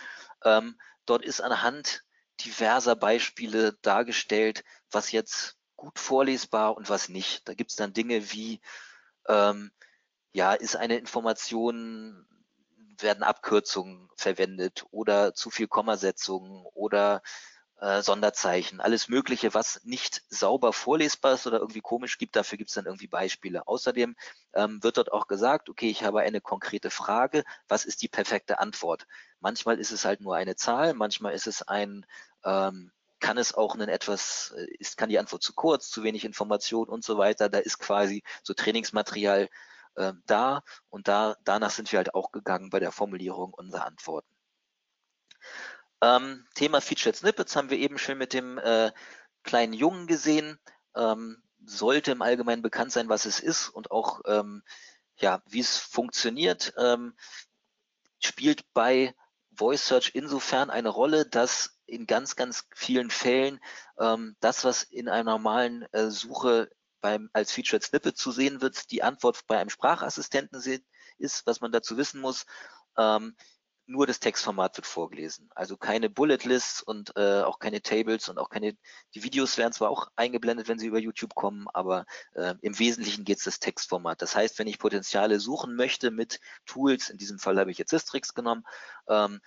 Ähm, dort ist anhand diverser Beispiele dargestellt, was jetzt gut vorlesbar und was nicht. Da gibt es dann Dinge wie, ähm, ja, ist eine Information werden Abkürzungen verwendet oder zu viel Kommasetzungen oder äh, Sonderzeichen, alles Mögliche, was nicht sauber vorlesbar ist oder irgendwie komisch gibt, dafür gibt es dann irgendwie Beispiele. Außerdem ähm, wird dort auch gesagt, okay, ich habe eine konkrete Frage, was ist die perfekte Antwort? Manchmal ist es halt nur eine Zahl, manchmal ist es ein, ähm, kann es auch ein etwas, äh, ist, kann die Antwort zu kurz, zu wenig Information und so weiter. Da ist quasi so Trainingsmaterial äh, da und da, danach sind wir halt auch gegangen bei der Formulierung unserer Antworten. Ähm, Thema Featured Snippets haben wir eben schon mit dem äh, kleinen Jungen gesehen. Ähm, sollte im Allgemeinen bekannt sein, was es ist und auch ähm, ja, wie es funktioniert. Ähm, spielt bei Voice Search insofern eine Rolle, dass in ganz, ganz vielen Fällen ähm, das, was in einer normalen äh, Suche beim, als Featured Snippet zu sehen wird, die Antwort bei einem Sprachassistenten ist, was man dazu wissen muss. Ähm, nur das Textformat wird vorgelesen. Also keine Bullet Lists und äh, auch keine Tables und auch keine, die Videos werden zwar auch eingeblendet, wenn sie über YouTube kommen, aber äh, im Wesentlichen geht es das Textformat. Das heißt, wenn ich Potenziale suchen möchte mit Tools, in diesem Fall habe ich jetzt Sistrix genommen, ähm,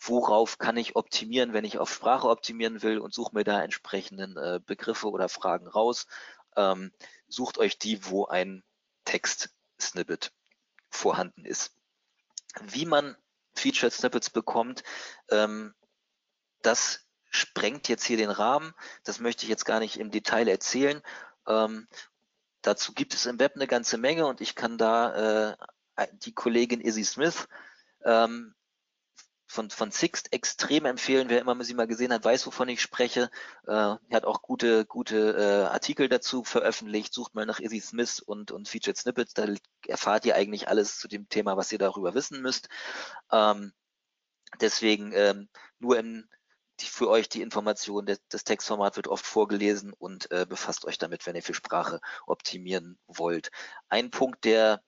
worauf kann ich optimieren, wenn ich auf Sprache optimieren will und suche mir da entsprechenden äh, Begriffe oder Fragen raus ähm, sucht euch die, wo ein Text-Snippet vorhanden ist. Wie man Featured Snippets bekommt, ähm, das sprengt jetzt hier den Rahmen. Das möchte ich jetzt gar nicht im Detail erzählen. Ähm, dazu gibt es im Web eine ganze Menge und ich kann da äh, die Kollegin Izzy Smith ähm, von, von Sixt extrem empfehlen. Wer immer sie mal gesehen hat, weiß, wovon ich spreche. Äh, er hat auch gute, gute äh, Artikel dazu veröffentlicht. Sucht mal nach Izzy Smith und, und Featured Snippets. Da erfahrt ihr eigentlich alles zu dem Thema, was ihr darüber wissen müsst. Ähm, deswegen ähm, nur im, die, für euch die Information, das, das Textformat wird oft vorgelesen und äh, befasst euch damit, wenn ihr für Sprache optimieren wollt. Ein Punkt, der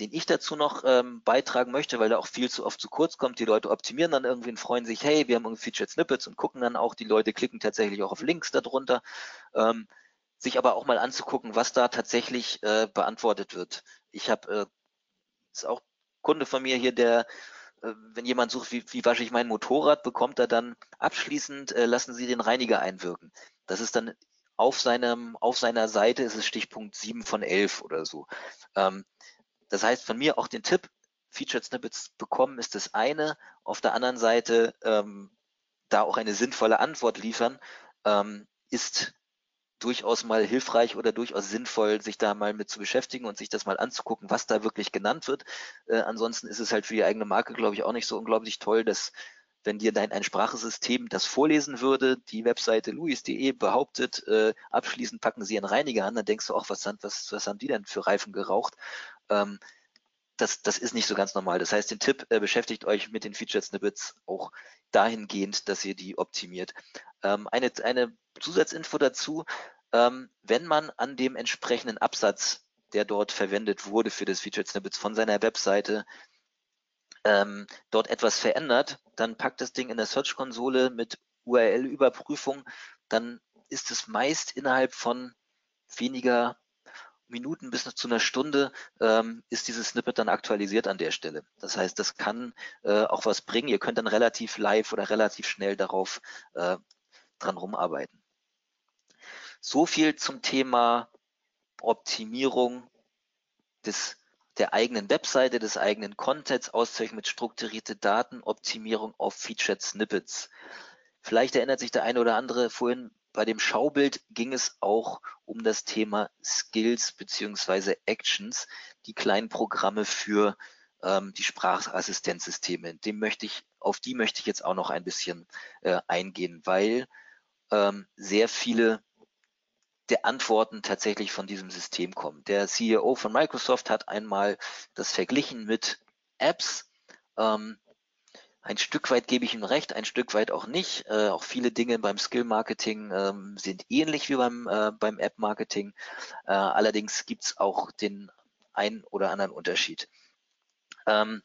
den ich dazu noch ähm, beitragen möchte, weil er auch viel zu oft zu kurz kommt. Die Leute optimieren dann irgendwie und freuen sich, hey, wir haben irgendwie Featured Snippets und gucken dann auch, die Leute klicken tatsächlich auch auf Links darunter. Ähm, sich aber auch mal anzugucken, was da tatsächlich äh, beantwortet wird. Ich habe, äh, ist auch Kunde von mir hier, der, äh, wenn jemand sucht, wie, wie wasche ich mein Motorrad, bekommt er dann abschließend, äh, lassen Sie den Reiniger einwirken. Das ist dann auf seinem, auf seiner Seite ist es Stichpunkt 7 von 11 oder so. Ähm, das heißt von mir auch den Tipp, Featured Snippets bekommen ist das eine. Auf der anderen Seite ähm, da auch eine sinnvolle Antwort liefern, ähm, ist durchaus mal hilfreich oder durchaus sinnvoll, sich da mal mit zu beschäftigen und sich das mal anzugucken, was da wirklich genannt wird. Äh, ansonsten ist es halt für die eigene Marke, glaube ich, auch nicht so unglaublich toll, dass wenn dir dein ein Sprachesystem das vorlesen würde, die Webseite luis.de behauptet, äh, abschließend packen sie einen Reiniger an, dann denkst du auch, was, was, was haben die denn für Reifen geraucht? Ähm, das, das ist nicht so ganz normal. Das heißt, den Tipp, äh, beschäftigt euch mit den Featured Snippets auch dahingehend, dass ihr die optimiert. Ähm, eine, eine Zusatzinfo dazu, ähm, wenn man an dem entsprechenden Absatz, der dort verwendet wurde für das Featured Snippets von seiner Webseite, ähm, dort etwas verändert, dann packt das Ding in der Search-Konsole mit URL-Überprüfung, dann ist es meist innerhalb von weniger Minuten bis zu einer Stunde ähm, ist dieses Snippet dann aktualisiert an der Stelle. Das heißt, das kann äh, auch was bringen. Ihr könnt dann relativ live oder relativ schnell darauf äh, dran rumarbeiten. So viel zum Thema Optimierung des, der eigenen Webseite, des eigenen Contents, Auszeichnung mit strukturierte Daten, Optimierung auf Featured Snippets. Vielleicht erinnert sich der eine oder andere vorhin bei dem Schaubild ging es auch um das Thema Skills beziehungsweise Actions, die kleinen Programme für ähm, die Sprachassistenzsysteme. Dem möchte ich, auf die möchte ich jetzt auch noch ein bisschen äh, eingehen, weil ähm, sehr viele der Antworten tatsächlich von diesem System kommen. Der CEO von Microsoft hat einmal das verglichen mit Apps. Ähm, ein Stück weit gebe ich ihm recht, ein Stück weit auch nicht. Äh, auch viele Dinge beim Skill-Marketing ähm, sind ähnlich wie beim, äh, beim App-Marketing. Äh, allerdings gibt es auch den einen oder anderen Unterschied. Ähm,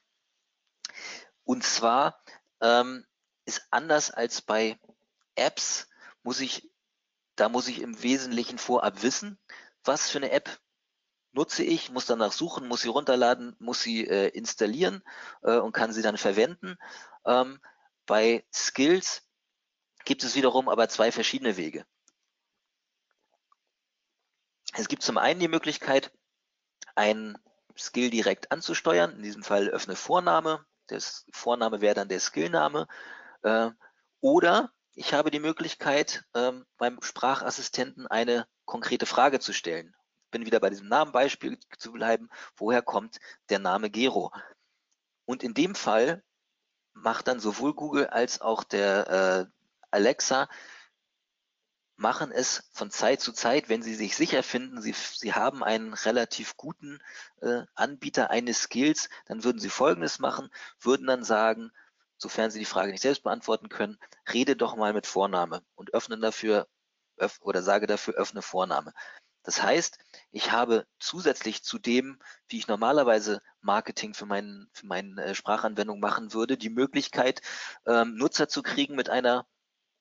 und zwar ähm, ist anders als bei Apps, muss ich, da muss ich im Wesentlichen vorab wissen, was für eine App nutze ich, muss danach suchen, muss sie runterladen, muss sie äh, installieren äh, und kann sie dann verwenden. Ähm, bei Skills gibt es wiederum aber zwei verschiedene Wege. Es gibt zum einen die Möglichkeit, einen Skill direkt anzusteuern. In diesem Fall öffne Vorname. Der Vorname wäre dann der Skillname. Äh, oder ich habe die Möglichkeit, ähm, beim Sprachassistenten eine konkrete Frage zu stellen bin wieder bei diesem Namenbeispiel zu bleiben, woher kommt der Name Gero? Und in dem Fall macht dann sowohl Google als auch der äh, Alexa machen es von Zeit zu Zeit, wenn sie sich sicher finden, sie, sie haben einen relativ guten äh, Anbieter eines Skills, dann würden sie Folgendes machen, würden dann sagen, sofern sie die Frage nicht selbst beantworten können, rede doch mal mit Vorname und öffnen dafür öff, oder sage dafür öffne Vorname. Das heißt, ich habe zusätzlich zu dem, wie ich normalerweise Marketing für, meinen, für meine äh, Sprachanwendung machen würde, die Möglichkeit, ähm, Nutzer zu kriegen mit einer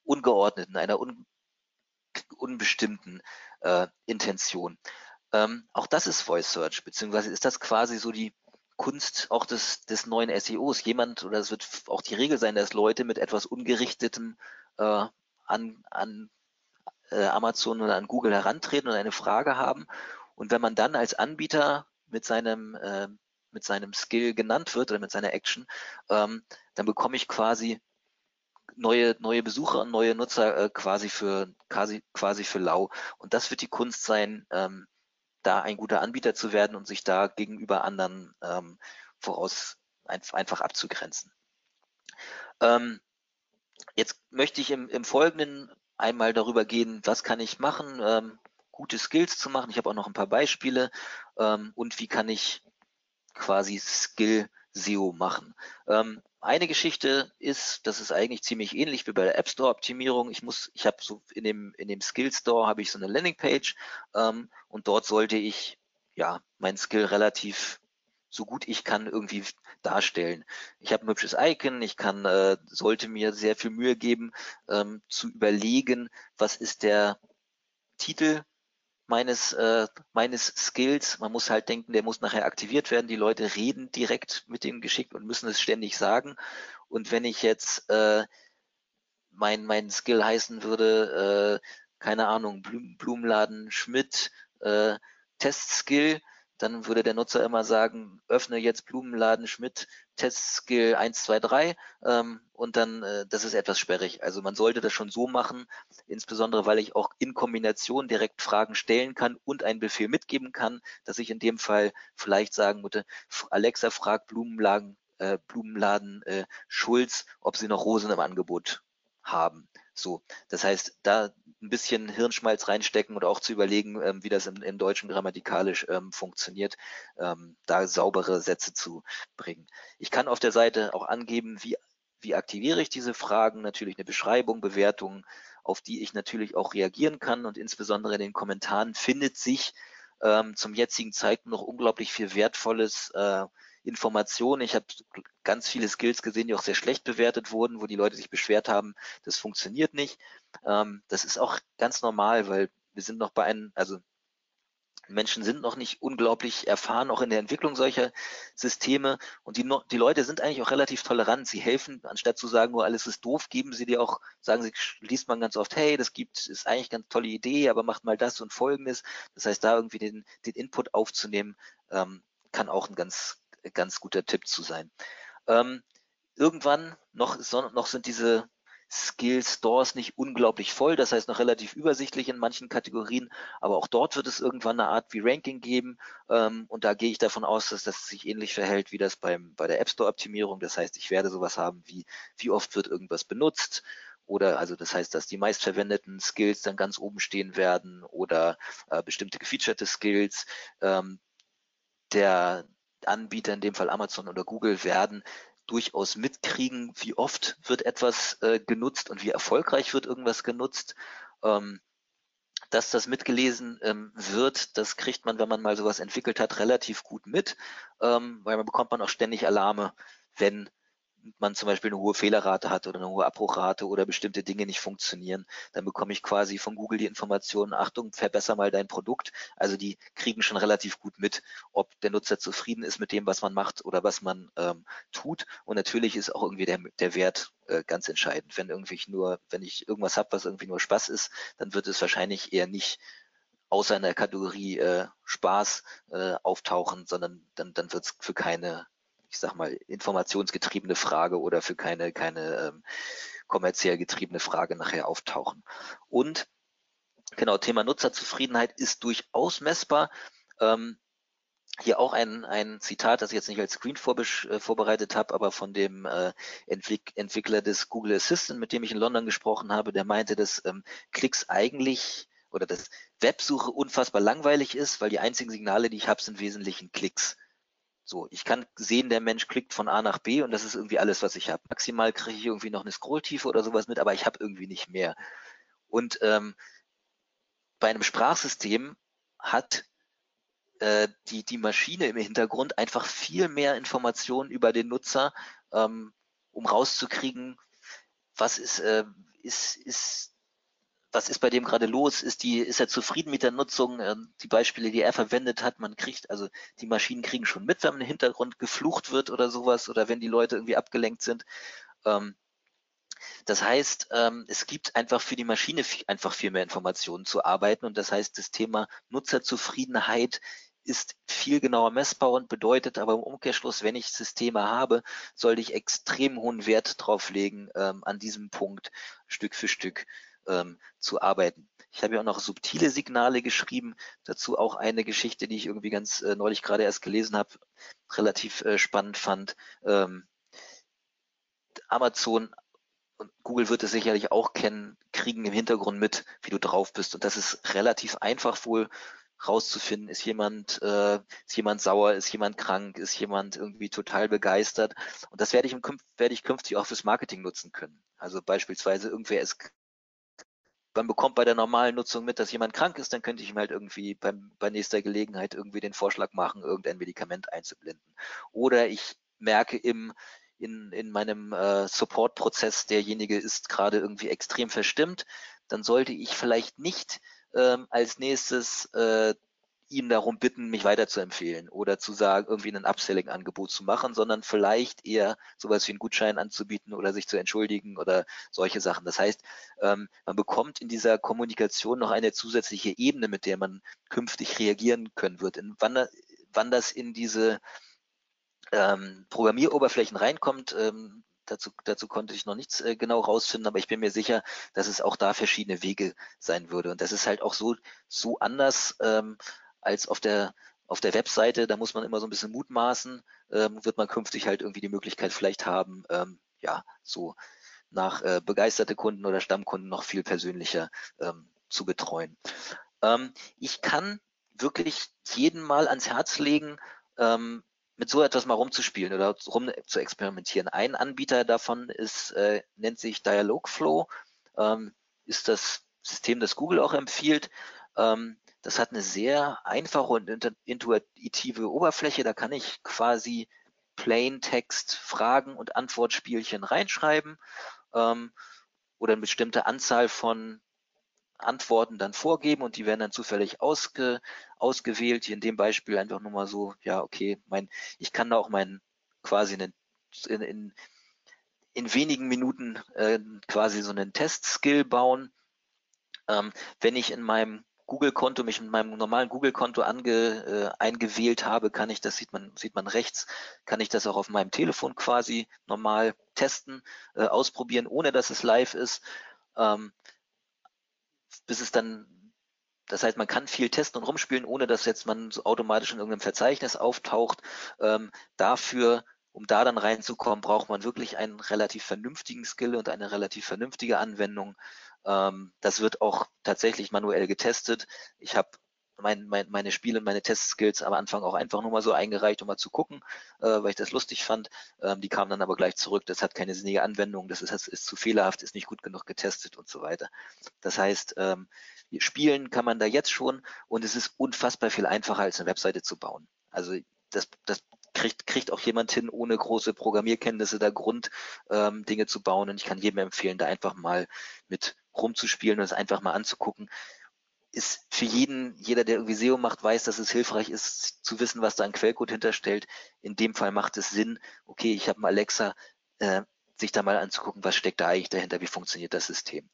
ungeordneten, einer un, unbestimmten äh, Intention. Ähm, auch das ist Voice Search, beziehungsweise ist das quasi so die Kunst auch des, des neuen SEOs. Jemand, oder es wird auch die Regel sein, dass Leute mit etwas Ungerichtetem äh, an, an äh, Amazon oder an Google herantreten und eine Frage haben. Und wenn man dann als Anbieter mit seinem, äh, mit seinem Skill genannt wird oder mit seiner Action, ähm, dann bekomme ich quasi neue, neue Besucher und neue Nutzer äh, quasi für quasi, quasi für lau. Und das wird die Kunst sein, ähm, da ein guter Anbieter zu werden und sich da gegenüber anderen ähm, voraus ein, einfach abzugrenzen. Ähm, jetzt möchte ich im, im Folgenden einmal darüber gehen, was kann ich machen, ähm, gute Skills zu machen. Ich habe auch noch ein paar Beispiele ähm, und wie kann ich quasi Skill SEO machen. Ähm, eine Geschichte ist, das ist eigentlich ziemlich ähnlich wie bei der App Store Optimierung. Ich muss, ich habe so in dem in dem Skill Store habe ich so eine Landingpage ähm, und dort sollte ich ja mein Skill relativ so gut ich kann irgendwie darstellen. Ich habe ein hübsches Icon, ich kann, äh, sollte mir sehr viel Mühe geben, ähm, zu überlegen, was ist der Titel meines, äh, meines Skills. Man muss halt denken, der muss nachher aktiviert werden. Die Leute reden direkt mit dem geschickt und müssen es ständig sagen. Und wenn ich jetzt äh, mein, mein Skill heißen würde, äh, keine Ahnung, Blumenladen Schmidt, äh, Test-Skill, dann würde der Nutzer immer sagen, öffne jetzt Blumenladen Schmidt Testskill 1, 2, 3 ähm, und dann, äh, das ist etwas sperrig. Also man sollte das schon so machen, insbesondere weil ich auch in Kombination direkt Fragen stellen kann und einen Befehl mitgeben kann, dass ich in dem Fall vielleicht sagen würde, Alexa fragt Blumenladen, äh, Blumenladen äh, Schulz, ob sie noch Rosen im Angebot haben. So, das heißt, da ein bisschen Hirnschmalz reinstecken oder auch zu überlegen, ähm, wie das im, im Deutschen grammatikalisch ähm, funktioniert, ähm, da saubere Sätze zu bringen. Ich kann auf der Seite auch angeben, wie, wie aktiviere ich diese Fragen, natürlich eine Beschreibung, Bewertung, auf die ich natürlich auch reagieren kann und insbesondere in den Kommentaren findet sich ähm, zum jetzigen Zeitpunkt noch unglaublich viel wertvolles äh, Informationen. Ich habe ganz viele Skills gesehen, die auch sehr schlecht bewertet wurden, wo die Leute sich beschwert haben, das funktioniert nicht. Ähm, das ist auch ganz normal, weil wir sind noch bei einem, also Menschen sind noch nicht unglaublich erfahren, auch in der Entwicklung solcher Systeme. Und die, die Leute sind eigentlich auch relativ tolerant. Sie helfen, anstatt zu sagen, nur alles ist doof, geben sie dir auch, sagen sie, liest man ganz oft, hey, das gibt, ist eigentlich eine ganz tolle Idee, aber macht mal das und folgendes. Das heißt, da irgendwie den, den Input aufzunehmen, ähm, kann auch ein ganz, ganz guter Tipp zu sein. Ähm, irgendwann noch, noch sind diese Skill Stores nicht unglaublich voll, das heißt noch relativ übersichtlich in manchen Kategorien, aber auch dort wird es irgendwann eine Art wie Ranking geben ähm, und da gehe ich davon aus, dass das sich ähnlich verhält wie das beim, bei der App Store Optimierung. Das heißt, ich werde sowas haben wie, wie oft wird irgendwas benutzt, oder also das heißt, dass die meistverwendeten Skills dann ganz oben stehen werden oder äh, bestimmte gefeaturete Skills. Ähm, der Anbieter, in dem Fall Amazon oder Google, werden durchaus mitkriegen, wie oft wird etwas äh, genutzt und wie erfolgreich wird irgendwas genutzt. Ähm, dass das mitgelesen ähm, wird, das kriegt man, wenn man mal sowas entwickelt hat, relativ gut mit, ähm, weil man bekommt man auch ständig Alarme, wenn man zum Beispiel eine hohe Fehlerrate hat oder eine hohe Abbruchrate oder bestimmte Dinge nicht funktionieren, dann bekomme ich quasi von Google die Information, Achtung, verbessere mal dein Produkt. Also die kriegen schon relativ gut mit, ob der Nutzer zufrieden ist mit dem, was man macht oder was man ähm, tut. Und natürlich ist auch irgendwie der, der Wert äh, ganz entscheidend. Wenn irgendwie nur, wenn ich irgendwas habe, was irgendwie nur Spaß ist, dann wird es wahrscheinlich eher nicht außer in der Kategorie äh, Spaß äh, auftauchen, sondern dann, dann wird es für keine ich sag mal, informationsgetriebene Frage oder für keine, keine ähm, kommerziell getriebene Frage nachher auftauchen. Und genau, Thema Nutzerzufriedenheit ist durchaus messbar. Ähm, hier auch ein, ein Zitat, das ich jetzt nicht als Screen äh, vorbereitet habe, aber von dem äh, Entwick Entwickler des Google Assistant, mit dem ich in London gesprochen habe, der meinte, dass ähm, Klicks eigentlich oder dass Websuche unfassbar langweilig ist, weil die einzigen Signale, die ich habe, sind wesentlichen Klicks. So, ich kann sehen, der Mensch klickt von A nach B und das ist irgendwie alles, was ich habe. Maximal kriege ich irgendwie noch eine Scrolltiefe oder sowas mit, aber ich habe irgendwie nicht mehr. Und ähm, bei einem Sprachsystem hat äh, die, die Maschine im Hintergrund einfach viel mehr Informationen über den Nutzer, ähm, um rauszukriegen, was ist, äh, ist, ist was ist bei dem gerade los? Ist die, ist er zufrieden mit der Nutzung? Ähm, die Beispiele, die er verwendet hat, man kriegt, also die Maschinen kriegen schon mit, wenn im Hintergrund geflucht wird oder sowas oder wenn die Leute irgendwie abgelenkt sind. Ähm, das heißt, ähm, es gibt einfach für die Maschine einfach viel mehr Informationen zu arbeiten und das heißt, das Thema Nutzerzufriedenheit ist viel genauer messbar und bedeutet aber im Umkehrschluss, wenn ich Systeme habe, sollte ich extrem hohen Wert drauf legen, an diesem Punkt Stück für Stück ähm, zu arbeiten. Ich habe ja auch noch subtile Signale geschrieben, dazu auch eine Geschichte, die ich irgendwie ganz äh, neulich gerade erst gelesen habe, relativ äh, spannend fand. Ähm, Amazon und Google wird es sicherlich auch kennen, kriegen im Hintergrund mit, wie du drauf bist. Und das ist relativ einfach wohl rauszufinden, ist jemand, äh, ist jemand sauer, ist jemand krank, ist jemand irgendwie total begeistert. Und das werde ich, im, werde ich künftig auch fürs Marketing nutzen können. Also beispielsweise irgendwer ist man bekommt bei der normalen Nutzung mit, dass jemand krank ist, dann könnte ich ihm halt irgendwie beim, bei nächster Gelegenheit irgendwie den Vorschlag machen, irgendein Medikament einzublenden. Oder ich merke im, in, in meinem äh, Support-Prozess, derjenige ist gerade irgendwie extrem verstimmt, dann sollte ich vielleicht nicht ähm, als nächstes äh, ihn darum bitten, mich weiterzuempfehlen oder zu sagen, irgendwie ein Upselling-Angebot zu machen, sondern vielleicht eher sowas wie einen Gutschein anzubieten oder sich zu entschuldigen oder solche Sachen. Das heißt, ähm, man bekommt in dieser Kommunikation noch eine zusätzliche Ebene, mit der man künftig reagieren können wird. In, wann, wann das in diese ähm, Programmieroberflächen reinkommt, ähm, Dazu, dazu konnte ich noch nichts äh, genau rausfinden, aber ich bin mir sicher, dass es auch da verschiedene Wege sein würde. Und das ist halt auch so, so anders ähm, als auf der auf der Webseite, da muss man immer so ein bisschen mutmaßen, ähm, wird man künftig halt irgendwie die Möglichkeit vielleicht haben, ähm, ja, so nach äh, begeisterte Kunden oder Stammkunden noch viel persönlicher ähm, zu betreuen. Ähm, ich kann wirklich jeden mal ans Herz legen, ähm, mit so etwas mal rumzuspielen oder rum zu experimentieren. Ein Anbieter davon ist, äh, nennt sich Dialogflow, ähm, ist das System, das Google auch empfiehlt. Ähm, das hat eine sehr einfache und intuitive Oberfläche. Da kann ich quasi Plain Text Fragen und Antwortspielchen reinschreiben ähm, oder eine bestimmte Anzahl von Antworten dann vorgeben und die werden dann zufällig ausge, ausgewählt. Hier in dem Beispiel einfach nur mal so, ja, okay, mein, ich kann da auch meinen quasi einen, in, in, in wenigen Minuten äh, quasi so einen Test-Skill bauen. Ähm, wenn ich in meinem Google-Konto, mich mit meinem normalen Google-Konto ange, äh, eingewählt habe, kann ich, das sieht man, sieht man rechts, kann ich das auch auf meinem Telefon quasi normal testen, äh, ausprobieren, ohne dass es live ist. Ähm, bis es dann, das heißt, man kann viel testen und rumspielen, ohne dass jetzt man so automatisch in irgendeinem Verzeichnis auftaucht. Ähm, dafür, um da dann reinzukommen, braucht man wirklich einen relativ vernünftigen Skill und eine relativ vernünftige Anwendung. Ähm, das wird auch tatsächlich manuell getestet. Ich habe mein, mein, meine Spiele meine Testskills am Anfang auch einfach nur mal so eingereicht, um mal zu gucken, äh, weil ich das lustig fand. Ähm, die kamen dann aber gleich zurück, das hat keine sinnige Anwendung, das ist, ist zu fehlerhaft, ist nicht gut genug getestet und so weiter. Das heißt, ähm, spielen kann man da jetzt schon und es ist unfassbar viel einfacher, als eine Webseite zu bauen. Also das, das kriegt, kriegt auch jemand hin, ohne große Programmierkenntnisse da Grund ähm, Dinge zu bauen. Und ich kann jedem empfehlen, da einfach mal mit rumzuspielen und es einfach mal anzugucken ist für jeden, jeder, der irgendwie SEO macht, weiß, dass es hilfreich ist, zu wissen, was da ein Quellcode hinterstellt. In dem Fall macht es Sinn, okay, ich habe einen Alexa, äh, sich da mal anzugucken, was steckt da eigentlich dahinter, wie funktioniert das System.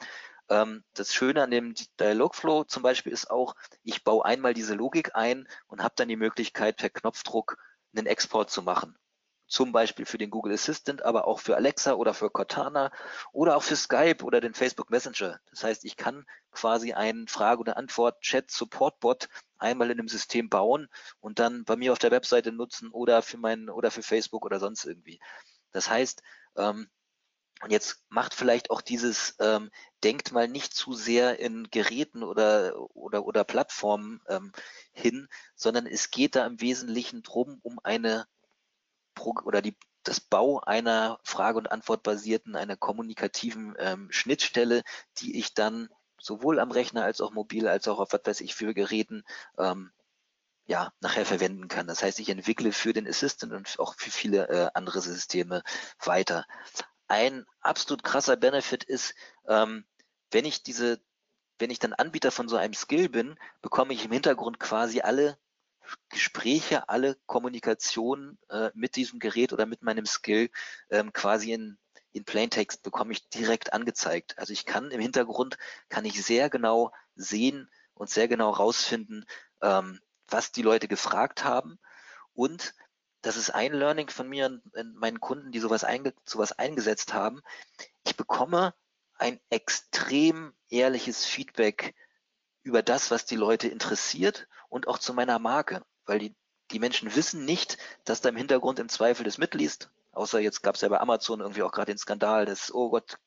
Ähm, das Schöne an dem Dialogflow zum Beispiel ist auch, ich baue einmal diese Logik ein und habe dann die Möglichkeit, per Knopfdruck einen Export zu machen zum Beispiel für den Google Assistant, aber auch für Alexa oder für Cortana oder auch für Skype oder den Facebook Messenger. Das heißt, ich kann quasi einen Frage- oder Antwort-Chat-Support-Bot einmal in dem System bauen und dann bei mir auf der Webseite nutzen oder für meinen oder für Facebook oder sonst irgendwie. Das heißt, ähm, und jetzt macht vielleicht auch dieses, ähm, denkt mal nicht zu sehr in Geräten oder, oder, oder Plattformen ähm, hin, sondern es geht da im Wesentlichen drum um eine oder die, das Bau einer Frage- und Antwortbasierten, einer kommunikativen ähm, Schnittstelle, die ich dann sowohl am Rechner als auch mobil, als auch auf was weiß ich für Geräten ähm, ja, nachher verwenden kann. Das heißt, ich entwickle für den Assistant und auch für viele äh, andere Systeme weiter. Ein absolut krasser Benefit ist, ähm, wenn ich diese, wenn ich dann Anbieter von so einem Skill bin, bekomme ich im Hintergrund quasi alle Gespräche, alle Kommunikation äh, mit diesem Gerät oder mit meinem Skill ähm, quasi in, in Plaintext bekomme ich direkt angezeigt. Also ich kann im Hintergrund, kann ich sehr genau sehen und sehr genau rausfinden, ähm, was die Leute gefragt haben. Und das ist ein Learning von mir und meinen Kunden, die sowas, einge sowas eingesetzt haben. Ich bekomme ein extrem ehrliches Feedback über das, was die Leute interessiert und auch zu meiner Marke, weil die, die Menschen wissen nicht, dass da im Hintergrund im Zweifel das mitliest, außer jetzt gab es ja bei Amazon irgendwie auch gerade den Skandal, dass, oh Gott,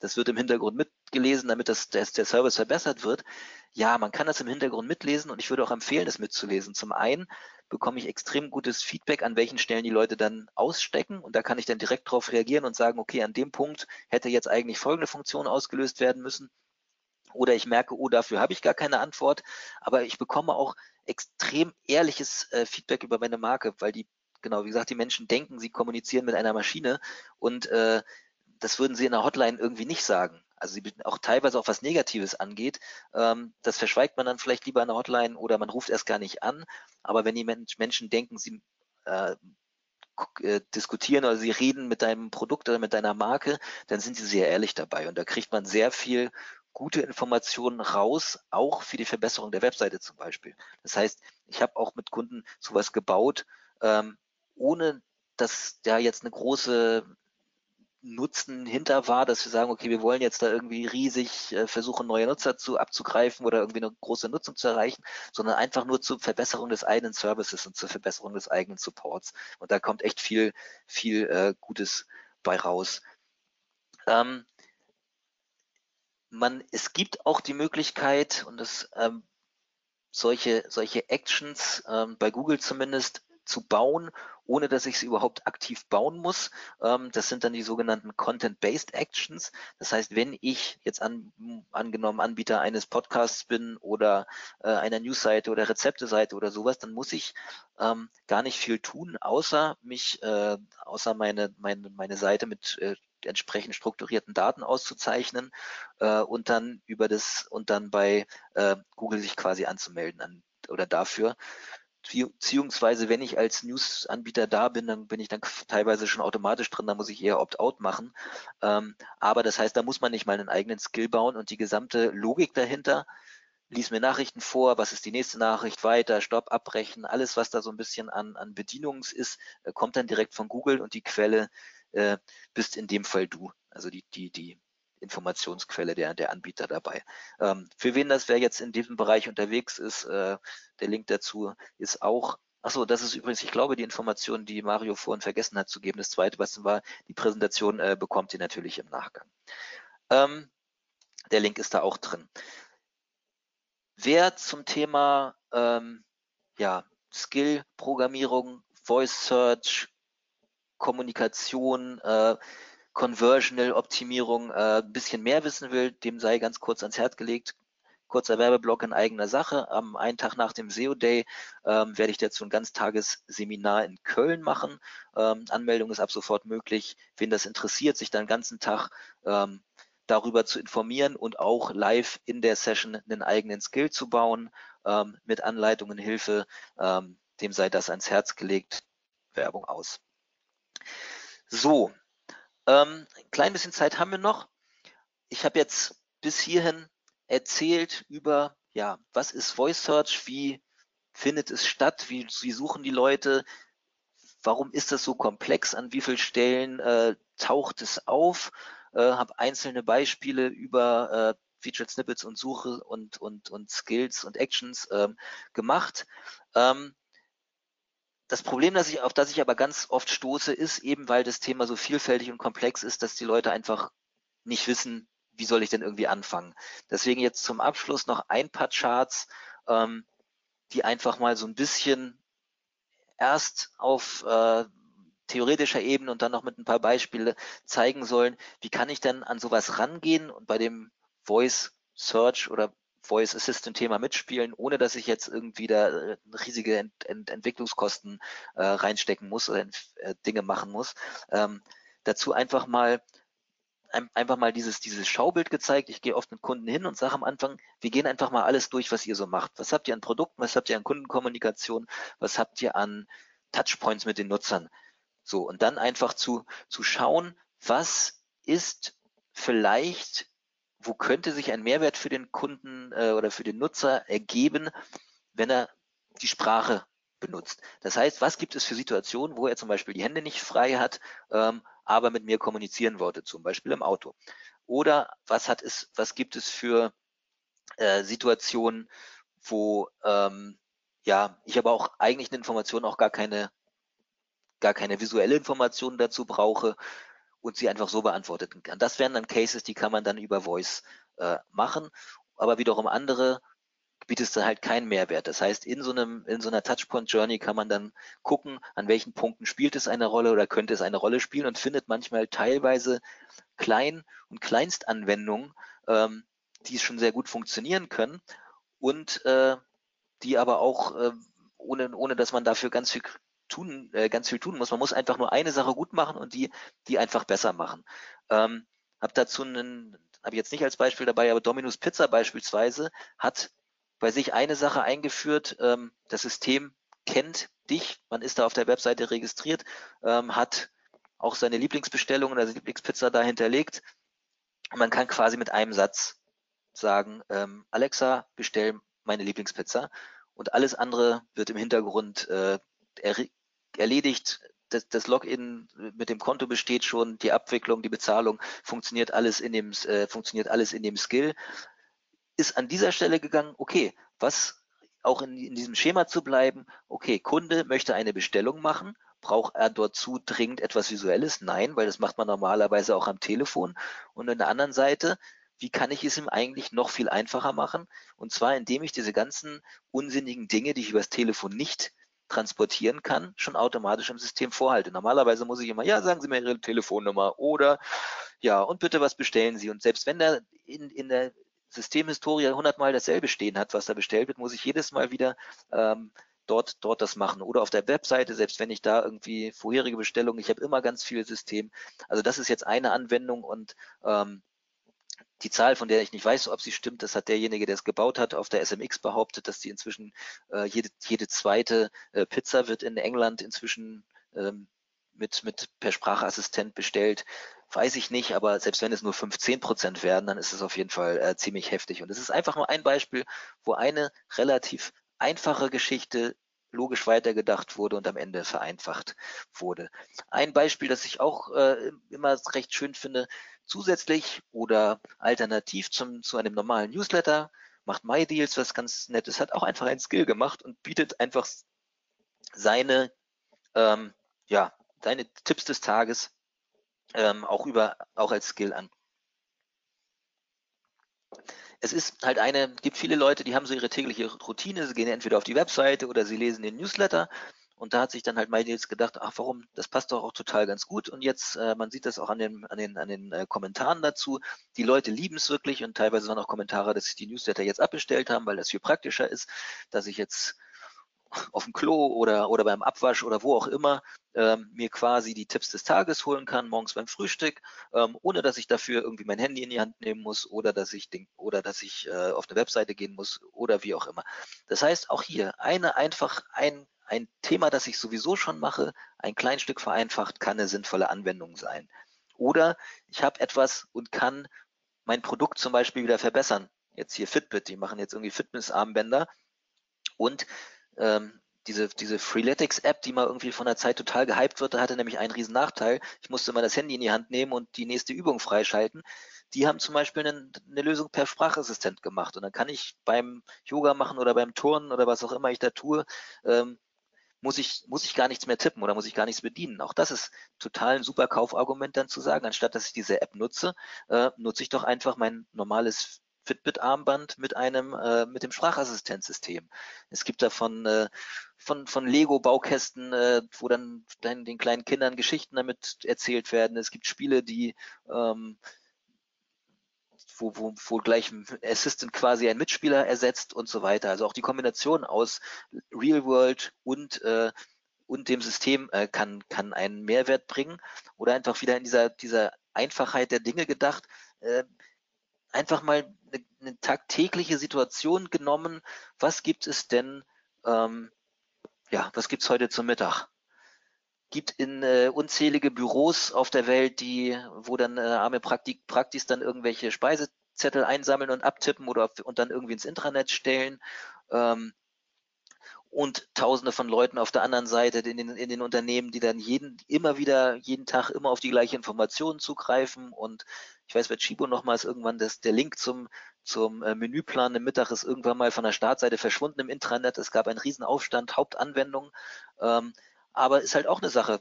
das wird im Hintergrund mitgelesen, damit das, das, der Service verbessert wird. Ja, man kann das im Hintergrund mitlesen und ich würde auch empfehlen, das mitzulesen. Zum einen bekomme ich extrem gutes Feedback, an welchen Stellen die Leute dann ausstecken und da kann ich dann direkt darauf reagieren und sagen, okay, an dem Punkt hätte jetzt eigentlich folgende Funktion ausgelöst werden müssen oder ich merke, oh, dafür habe ich gar keine Antwort. Aber ich bekomme auch extrem ehrliches äh, Feedback über meine Marke, weil die, genau, wie gesagt, die Menschen denken, sie kommunizieren mit einer Maschine und äh, das würden sie in der Hotline irgendwie nicht sagen. Also sie auch teilweise auch was Negatives angeht. Ähm, das verschweigt man dann vielleicht lieber in der Hotline oder man ruft erst gar nicht an. Aber wenn die Menschen denken, sie äh, äh, diskutieren oder sie reden mit deinem Produkt oder mit deiner Marke, dann sind sie sehr ehrlich dabei. Und da kriegt man sehr viel gute Informationen raus, auch für die Verbesserung der Webseite zum Beispiel. Das heißt, ich habe auch mit Kunden sowas gebaut, ähm, ohne dass da jetzt eine große Nutzen hinter war, dass wir sagen, okay, wir wollen jetzt da irgendwie riesig äh, versuchen, neue Nutzer zu abzugreifen oder irgendwie eine große Nutzung zu erreichen, sondern einfach nur zur Verbesserung des eigenen Services und zur Verbesserung des eigenen Supports. Und da kommt echt viel, viel äh, Gutes bei raus. Ähm, man, es gibt auch die Möglichkeit, und das ähm, solche, solche Actions ähm, bei Google zumindest zu bauen, ohne dass ich sie überhaupt aktiv bauen muss. Ähm, das sind dann die sogenannten Content-Based Actions. Das heißt, wenn ich jetzt an, angenommen Anbieter eines Podcasts bin oder äh, einer Newsseite oder Rezepteseite oder sowas, dann muss ich ähm, gar nicht viel tun, außer mich, äh, außer meine, meine, meine Seite mit äh, entsprechend strukturierten Daten auszuzeichnen äh, und dann über das und dann bei äh, Google sich quasi anzumelden an, oder dafür. Beziehungsweise wenn ich als News-Anbieter da bin, dann bin ich dann teilweise schon automatisch drin, da muss ich eher Opt-out machen. Ähm, aber das heißt, da muss man nicht mal einen eigenen Skill bauen und die gesamte Logik dahinter, lies mir Nachrichten vor, was ist die nächste Nachricht, weiter, Stopp, abbrechen, alles, was da so ein bisschen an, an Bedienungs ist, äh, kommt dann direkt von Google und die Quelle äh, bist in dem Fall du. Also die, die, die Informationsquelle der, der Anbieter dabei. Ähm, für wen das, wer jetzt in diesem Bereich unterwegs ist, äh, der Link dazu ist auch Achso, das ist übrigens, ich glaube, die Information, die Mario vorhin vergessen hat zu geben. Das zweite, was war, die Präsentation äh, bekommt ihr natürlich im Nachgang. Ähm, der Link ist da auch drin. Wer zum Thema ähm, ja, Skill-Programmierung, Voice Search, Kommunikation, äh, Conversional Optimierung äh, ein bisschen mehr wissen will, dem sei ganz kurz ans Herz gelegt. Kurzer Werbeblock in eigener Sache. Am einen Tag nach dem SEO Day ähm, werde ich dazu ein Ganztagesseminar in Köln machen. Ähm, Anmeldung ist ab sofort möglich. Wen das interessiert, sich dann den ganzen Tag ähm, darüber zu informieren und auch live in der Session einen eigenen Skill zu bauen ähm, mit Anleitungen, Hilfe, ähm, dem sei das ans Herz gelegt. Werbung aus. So, ähm, ein klein bisschen Zeit haben wir noch. Ich habe jetzt bis hierhin erzählt über, ja, was ist Voice Search, wie findet es statt, wie, wie suchen die Leute, warum ist das so komplex, an wie vielen Stellen äh, taucht es auf, äh, habe einzelne Beispiele über äh, Featured Snippets und Suche und, und, und Skills und Actions ähm, gemacht. Ähm, das Problem, das ich, auf das ich aber ganz oft stoße, ist eben, weil das Thema so vielfältig und komplex ist, dass die Leute einfach nicht wissen, wie soll ich denn irgendwie anfangen. Deswegen jetzt zum Abschluss noch ein paar Charts, ähm, die einfach mal so ein bisschen erst auf äh, theoretischer Ebene und dann noch mit ein paar Beispiele zeigen sollen, wie kann ich denn an sowas rangehen und bei dem Voice Search oder Voice Assistant Thema mitspielen, ohne dass ich jetzt irgendwie da äh, riesige Ent Ent Entwicklungskosten äh, reinstecken muss oder äh, Dinge machen muss. Ähm, dazu einfach mal ein, einfach mal dieses, dieses Schaubild gezeigt. Ich gehe oft mit Kunden hin und sage am Anfang, wir gehen einfach mal alles durch, was ihr so macht. Was habt ihr an Produkten, was habt ihr an Kundenkommunikation, was habt ihr an Touchpoints mit den Nutzern? So, und dann einfach zu, zu schauen, was ist vielleicht wo könnte sich ein Mehrwert für den Kunden äh, oder für den Nutzer ergeben, wenn er die Sprache benutzt. Das heißt, was gibt es für Situationen, wo er zum Beispiel die Hände nicht frei hat, ähm, aber mit mir kommunizieren wollte, zum Beispiel im Auto? Oder was hat es, was gibt es für äh, Situationen, wo ähm, ja ich aber auch eigentlich eine Information auch gar keine gar keine visuelle Information dazu brauche und sie einfach so beantworten kann. Das wären dann Cases, die kann man dann über Voice äh, machen, aber wiederum andere bietet es dann halt keinen Mehrwert. Das heißt, in so einem, in so einer Touchpoint Journey kann man dann gucken, an welchen Punkten spielt es eine Rolle oder könnte es eine Rolle spielen und findet manchmal teilweise Klein- und Kleinstanwendungen, ähm, die schon sehr gut funktionieren können und äh, die aber auch äh, ohne, ohne dass man dafür ganz viel tun, äh, ganz viel tun muss. Man muss einfach nur eine Sache gut machen und die, die einfach besser machen. Ähm, habe dazu einen, habe ich jetzt nicht als Beispiel dabei, aber Dominus Pizza beispielsweise hat bei sich eine Sache eingeführt. Ähm, das System kennt dich, man ist da auf der Webseite registriert, ähm, hat auch seine Lieblingsbestellungen, also Lieblingspizza da hinterlegt. Man kann quasi mit einem Satz sagen, ähm, Alexa, bestell meine Lieblingspizza. Und alles andere wird im Hintergrund äh, erledigt. Das, das Login mit dem Konto besteht schon, die Abwicklung, die Bezahlung funktioniert alles in dem, äh, funktioniert alles in dem Skill. Ist an dieser Stelle gegangen, okay, was auch in, in diesem Schema zu bleiben, okay, Kunde möchte eine Bestellung machen, braucht er dort zu dringend etwas Visuelles? Nein, weil das macht man normalerweise auch am Telefon. Und an der anderen Seite, wie kann ich es ihm eigentlich noch viel einfacher machen? Und zwar, indem ich diese ganzen unsinnigen Dinge, die ich übers Telefon nicht transportieren kann, schon automatisch im System vorhalte. Normalerweise muss ich immer, ja, sagen Sie mir Ihre Telefonnummer oder ja, und bitte was bestellen Sie. Und selbst wenn da in, in der Systemhistorie hundertmal dasselbe stehen hat, was da bestellt wird, muss ich jedes Mal wieder ähm, dort, dort das machen. Oder auf der Webseite, selbst wenn ich da irgendwie vorherige Bestellungen, ich habe immer ganz viel System. Also das ist jetzt eine Anwendung und ähm, die Zahl, von der ich nicht weiß, ob sie stimmt, das hat derjenige, der es gebaut hat, auf der SMX behauptet, dass die inzwischen äh, jede, jede zweite äh, Pizza wird in England inzwischen ähm, mit, mit per Sprachassistent bestellt. Weiß ich nicht, aber selbst wenn es nur 15 Prozent werden, dann ist es auf jeden Fall äh, ziemlich heftig. Und es ist einfach nur ein Beispiel, wo eine relativ einfache Geschichte logisch weitergedacht wurde und am Ende vereinfacht wurde. Ein Beispiel, das ich auch äh, immer recht schön finde, zusätzlich oder alternativ zum, zu einem normalen Newsletter macht MyDeals was ganz Nettes, hat auch einfach ein Skill gemacht und bietet einfach seine, ähm, ja, seine Tipps des Tages ähm, auch über, auch als Skill an es ist halt eine, gibt viele Leute, die haben so ihre tägliche Routine, sie gehen entweder auf die Webseite oder sie lesen den Newsletter und da hat sich dann halt MyDeals gedacht, ach warum, das passt doch auch total ganz gut. Und jetzt, äh, man sieht das auch an den, an den, an den äh, Kommentaren dazu. Die Leute lieben es wirklich und teilweise waren auch Kommentare, dass sich die Newsletter jetzt abbestellt haben, weil das viel praktischer ist, dass ich jetzt auf dem Klo oder, oder beim Abwasch oder wo auch immer ähm, mir quasi die Tipps des Tages holen kann, morgens beim Frühstück, ähm, ohne dass ich dafür irgendwie mein Handy in die Hand nehmen muss oder dass ich den, oder dass ich äh, auf eine Webseite gehen muss oder wie auch immer. Das heißt, auch hier eine einfach ein, ein Thema, das ich sowieso schon mache, ein klein Stück vereinfacht, kann eine sinnvolle Anwendung sein. Oder ich habe etwas und kann mein Produkt zum Beispiel wieder verbessern. Jetzt hier Fitbit, die machen jetzt irgendwie Fitnessarmbänder und ähm, diese, diese Freeletics-App, die mal irgendwie von der Zeit total gehypt wird, da hatte nämlich einen riesen Nachteil. Ich musste mal das Handy in die Hand nehmen und die nächste Übung freischalten. Die haben zum Beispiel eine, eine Lösung per Sprachassistent gemacht. Und dann kann ich beim Yoga machen oder beim Turnen oder was auch immer ich da tue, ähm, muss ich, muss ich gar nichts mehr tippen oder muss ich gar nichts bedienen. Auch das ist total ein super Kaufargument dann zu sagen, anstatt dass ich diese App nutze, äh, nutze ich doch einfach mein normales Fitbit-Armband mit einem, äh, mit dem Sprachassistenzsystem. Es gibt davon äh, von, von Lego-Baukästen, äh, wo dann, dann den kleinen Kindern Geschichten damit erzählt werden. Es gibt Spiele, die ähm, wo, wo, wo gleich ein Assistant quasi einen Mitspieler ersetzt und so weiter. Also auch die Kombination aus Real World und äh, und dem System äh, kann, kann einen Mehrwert bringen oder einfach wieder in dieser, dieser Einfachheit der Dinge gedacht. Äh, einfach mal eine, eine tagtägliche Situation genommen. Was gibt es denn, ähm, ja, was gibt's heute zum Mittag? Gibt in äh, unzählige Büros auf der Welt, die, wo dann äh, arme Praktik, Praktis dann irgendwelche Speisezettel einsammeln und abtippen oder und dann irgendwie ins Intranet stellen. Ähm, und Tausende von Leuten auf der anderen Seite in den, in den Unternehmen, die dann jeden, immer wieder, jeden Tag immer auf die gleiche Information zugreifen. Und ich weiß bei Chibo nochmals irgendwann, dass der Link zum, zum äh, Menüplan im Mittag ist irgendwann mal von der Startseite verschwunden im Intranet. Es gab einen Riesenaufstand, Hauptanwendung. Ähm, aber ist halt auch eine Sache,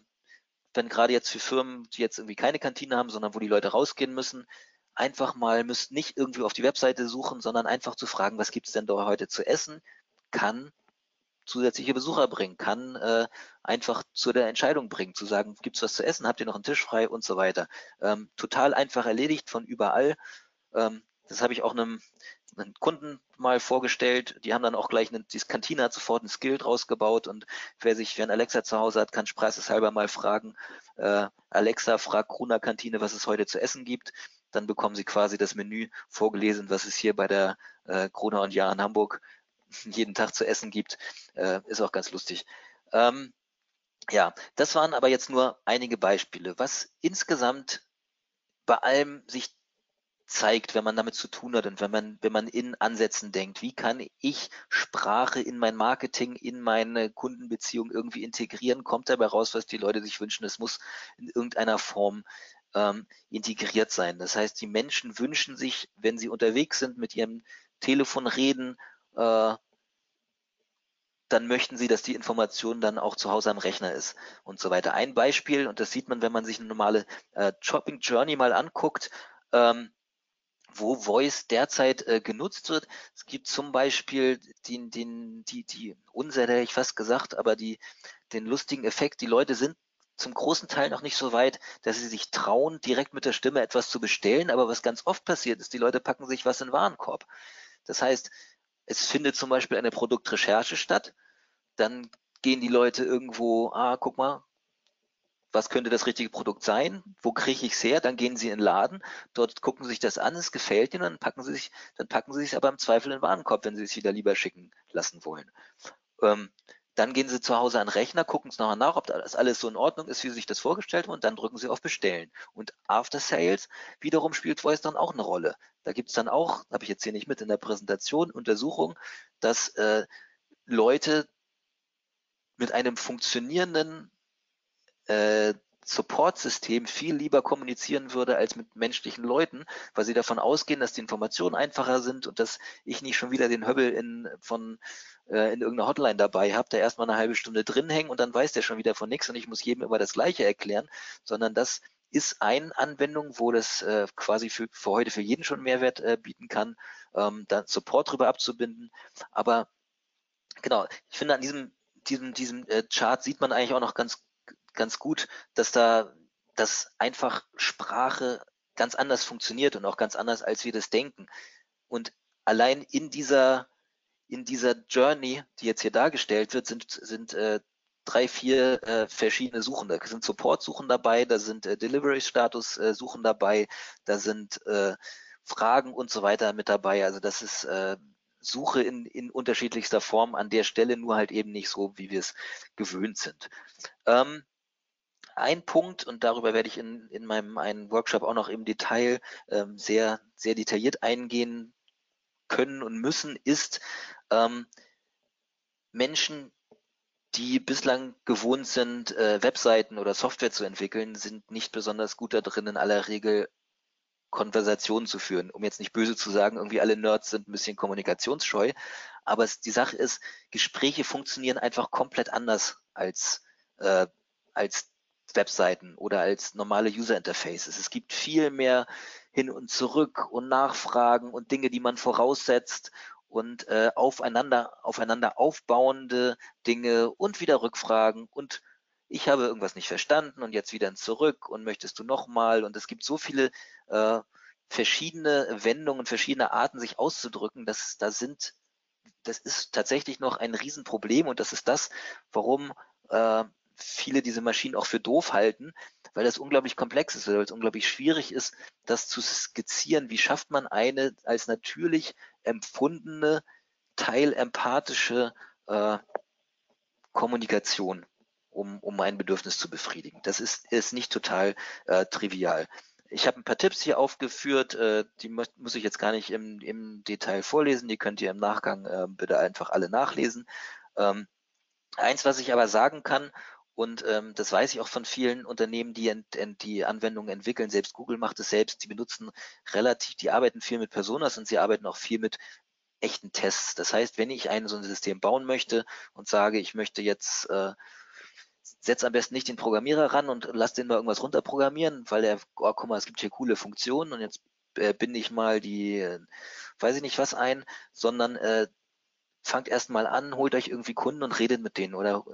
wenn gerade jetzt für Firmen, die jetzt irgendwie keine Kantine haben, sondern wo die Leute rausgehen müssen, einfach mal müsst nicht irgendwie auf die Webseite suchen, sondern einfach zu fragen, was gibt's denn da heute zu essen, kann zusätzliche Besucher bringen, kann äh, einfach zu der Entscheidung bringen, zu sagen, gibt's was zu essen, habt ihr noch einen Tisch frei und so weiter. Ähm, total einfach erledigt von überall. Ähm, das habe ich auch einem, einem, Kunden mal vorgestellt. Die haben dann auch gleich, eine, dieses Kantine hat sofort ein Skill draus gebaut und wer sich, wer ein Alexa zu Hause hat, kann spaßeshalber mal fragen, äh, Alexa, frag Kruna Kantine, was es heute zu essen gibt. Dann bekommen sie quasi das Menü vorgelesen, was es hier bei der äh, Krone und Jahr in Hamburg jeden Tag zu essen gibt. Äh, ist auch ganz lustig. Ähm, ja, das waren aber jetzt nur einige Beispiele. Was insgesamt bei allem sich zeigt, wenn man damit zu tun hat und wenn man, wenn man in Ansätzen denkt, wie kann ich Sprache in mein Marketing, in meine Kundenbeziehung irgendwie integrieren, kommt dabei raus, was die Leute sich wünschen. Es muss in irgendeiner Form ähm, integriert sein. Das heißt, die Menschen wünschen sich, wenn sie unterwegs sind, mit ihrem Telefon reden, äh, dann möchten sie, dass die Information dann auch zu Hause am Rechner ist und so weiter. Ein Beispiel, und das sieht man, wenn man sich eine normale äh, Shopping Journey mal anguckt, ähm, wo Voice derzeit äh, genutzt wird. Es gibt zum Beispiel den, den, die, die Unsere, hätte ich fast gesagt, aber die, den lustigen Effekt, die Leute sind zum großen Teil noch nicht so weit, dass sie sich trauen, direkt mit der Stimme etwas zu bestellen. Aber was ganz oft passiert ist, die Leute packen sich was in den Warenkorb. Das heißt, es findet zum Beispiel eine Produktrecherche statt. Dann gehen die Leute irgendwo, ah, guck mal, was könnte das richtige Produkt sein? Wo kriege ich es her? Dann gehen sie in den Laden, dort gucken sie sich das an, es gefällt ihnen, dann packen sie sich, dann packen sie sich aber im Zweifel in den Warenkorb, wenn sie es wieder lieber schicken lassen wollen. Ähm, dann gehen Sie zu Hause an den Rechner, gucken es nochmal nach, ob das alles so in Ordnung ist, wie Sie sich das vorgestellt haben, und dann drücken Sie auf Bestellen. Und After Sales wiederum spielt Voice dann auch eine Rolle. Da gibt es dann auch, habe ich jetzt hier nicht mit in der Präsentation, Untersuchungen, dass äh, Leute mit einem funktionierenden äh, Support-System viel lieber kommunizieren würde als mit menschlichen Leuten, weil sie davon ausgehen, dass die Informationen einfacher sind und dass ich nicht schon wieder den Höbbel in, von, äh, in irgendeiner Hotline dabei habe, der erstmal eine halbe Stunde drin hängt und dann weiß der schon wieder von nichts und ich muss jedem immer das Gleiche erklären, sondern das ist eine Anwendung, wo das äh, quasi für, für heute für jeden schon Mehrwert äh, bieten kann, ähm, dann Support drüber abzubinden. Aber genau, ich finde an diesem diesem, diesem äh, Chart sieht man eigentlich auch noch ganz ganz gut, dass da dass einfach Sprache ganz anders funktioniert und auch ganz anders, als wir das denken. Und allein in dieser, in dieser Journey, die jetzt hier dargestellt wird, sind, sind äh, drei, vier äh, verschiedene Suchen. Da sind Support-Suchen dabei, da sind äh, Delivery-Status-Suchen dabei, da sind äh, Fragen und so weiter mit dabei. Also das ist äh, Suche in, in unterschiedlichster Form an der Stelle, nur halt eben nicht so, wie wir es gewöhnt sind. Ähm, ein Punkt, und darüber werde ich in, in meinem einen Workshop auch noch im Detail ähm, sehr, sehr detailliert eingehen können und müssen, ist ähm, Menschen, die bislang gewohnt sind, äh, Webseiten oder Software zu entwickeln, sind nicht besonders gut da drin, in aller Regel Konversationen zu führen. Um jetzt nicht böse zu sagen, irgendwie alle Nerds sind ein bisschen kommunikationsscheu. Aber es, die Sache ist, Gespräche funktionieren einfach komplett anders als, äh, als Webseiten oder als normale User Interfaces. Es gibt viel mehr hin und zurück und Nachfragen und Dinge, die man voraussetzt und äh, aufeinander, aufeinander aufbauende Dinge und wieder Rückfragen und ich habe irgendwas nicht verstanden und jetzt wieder zurück und möchtest du nochmal und es gibt so viele äh, verschiedene Wendungen, verschiedene Arten, sich auszudrücken, dass da sind, das ist tatsächlich noch ein Riesenproblem und das ist das, warum äh, viele diese Maschinen auch für doof halten, weil das unglaublich komplex ist, weil es unglaublich schwierig ist, das zu skizzieren. Wie schafft man eine als natürlich empfundene, teilempathische äh, Kommunikation, um, um ein Bedürfnis zu befriedigen? Das ist, ist nicht total äh, trivial. Ich habe ein paar Tipps hier aufgeführt, äh, die muss, muss ich jetzt gar nicht im, im Detail vorlesen, die könnt ihr im Nachgang äh, bitte einfach alle nachlesen. Ähm, eins, was ich aber sagen kann, und ähm, das weiß ich auch von vielen Unternehmen, die ent, ent, die Anwendungen entwickeln. Selbst Google macht es selbst. Die benutzen relativ, die arbeiten viel mit Personas und sie arbeiten auch viel mit echten Tests. Das heißt, wenn ich ein so ein System bauen möchte und sage, ich möchte jetzt äh, setz am besten nicht den Programmierer ran und lass den mal irgendwas runterprogrammieren, weil er, oh, guck mal, es gibt hier coole Funktionen und jetzt äh, binde ich mal die, äh, weiß ich nicht was ein, sondern äh, fangt erst mal an, holt euch irgendwie Kunden und redet mit denen oder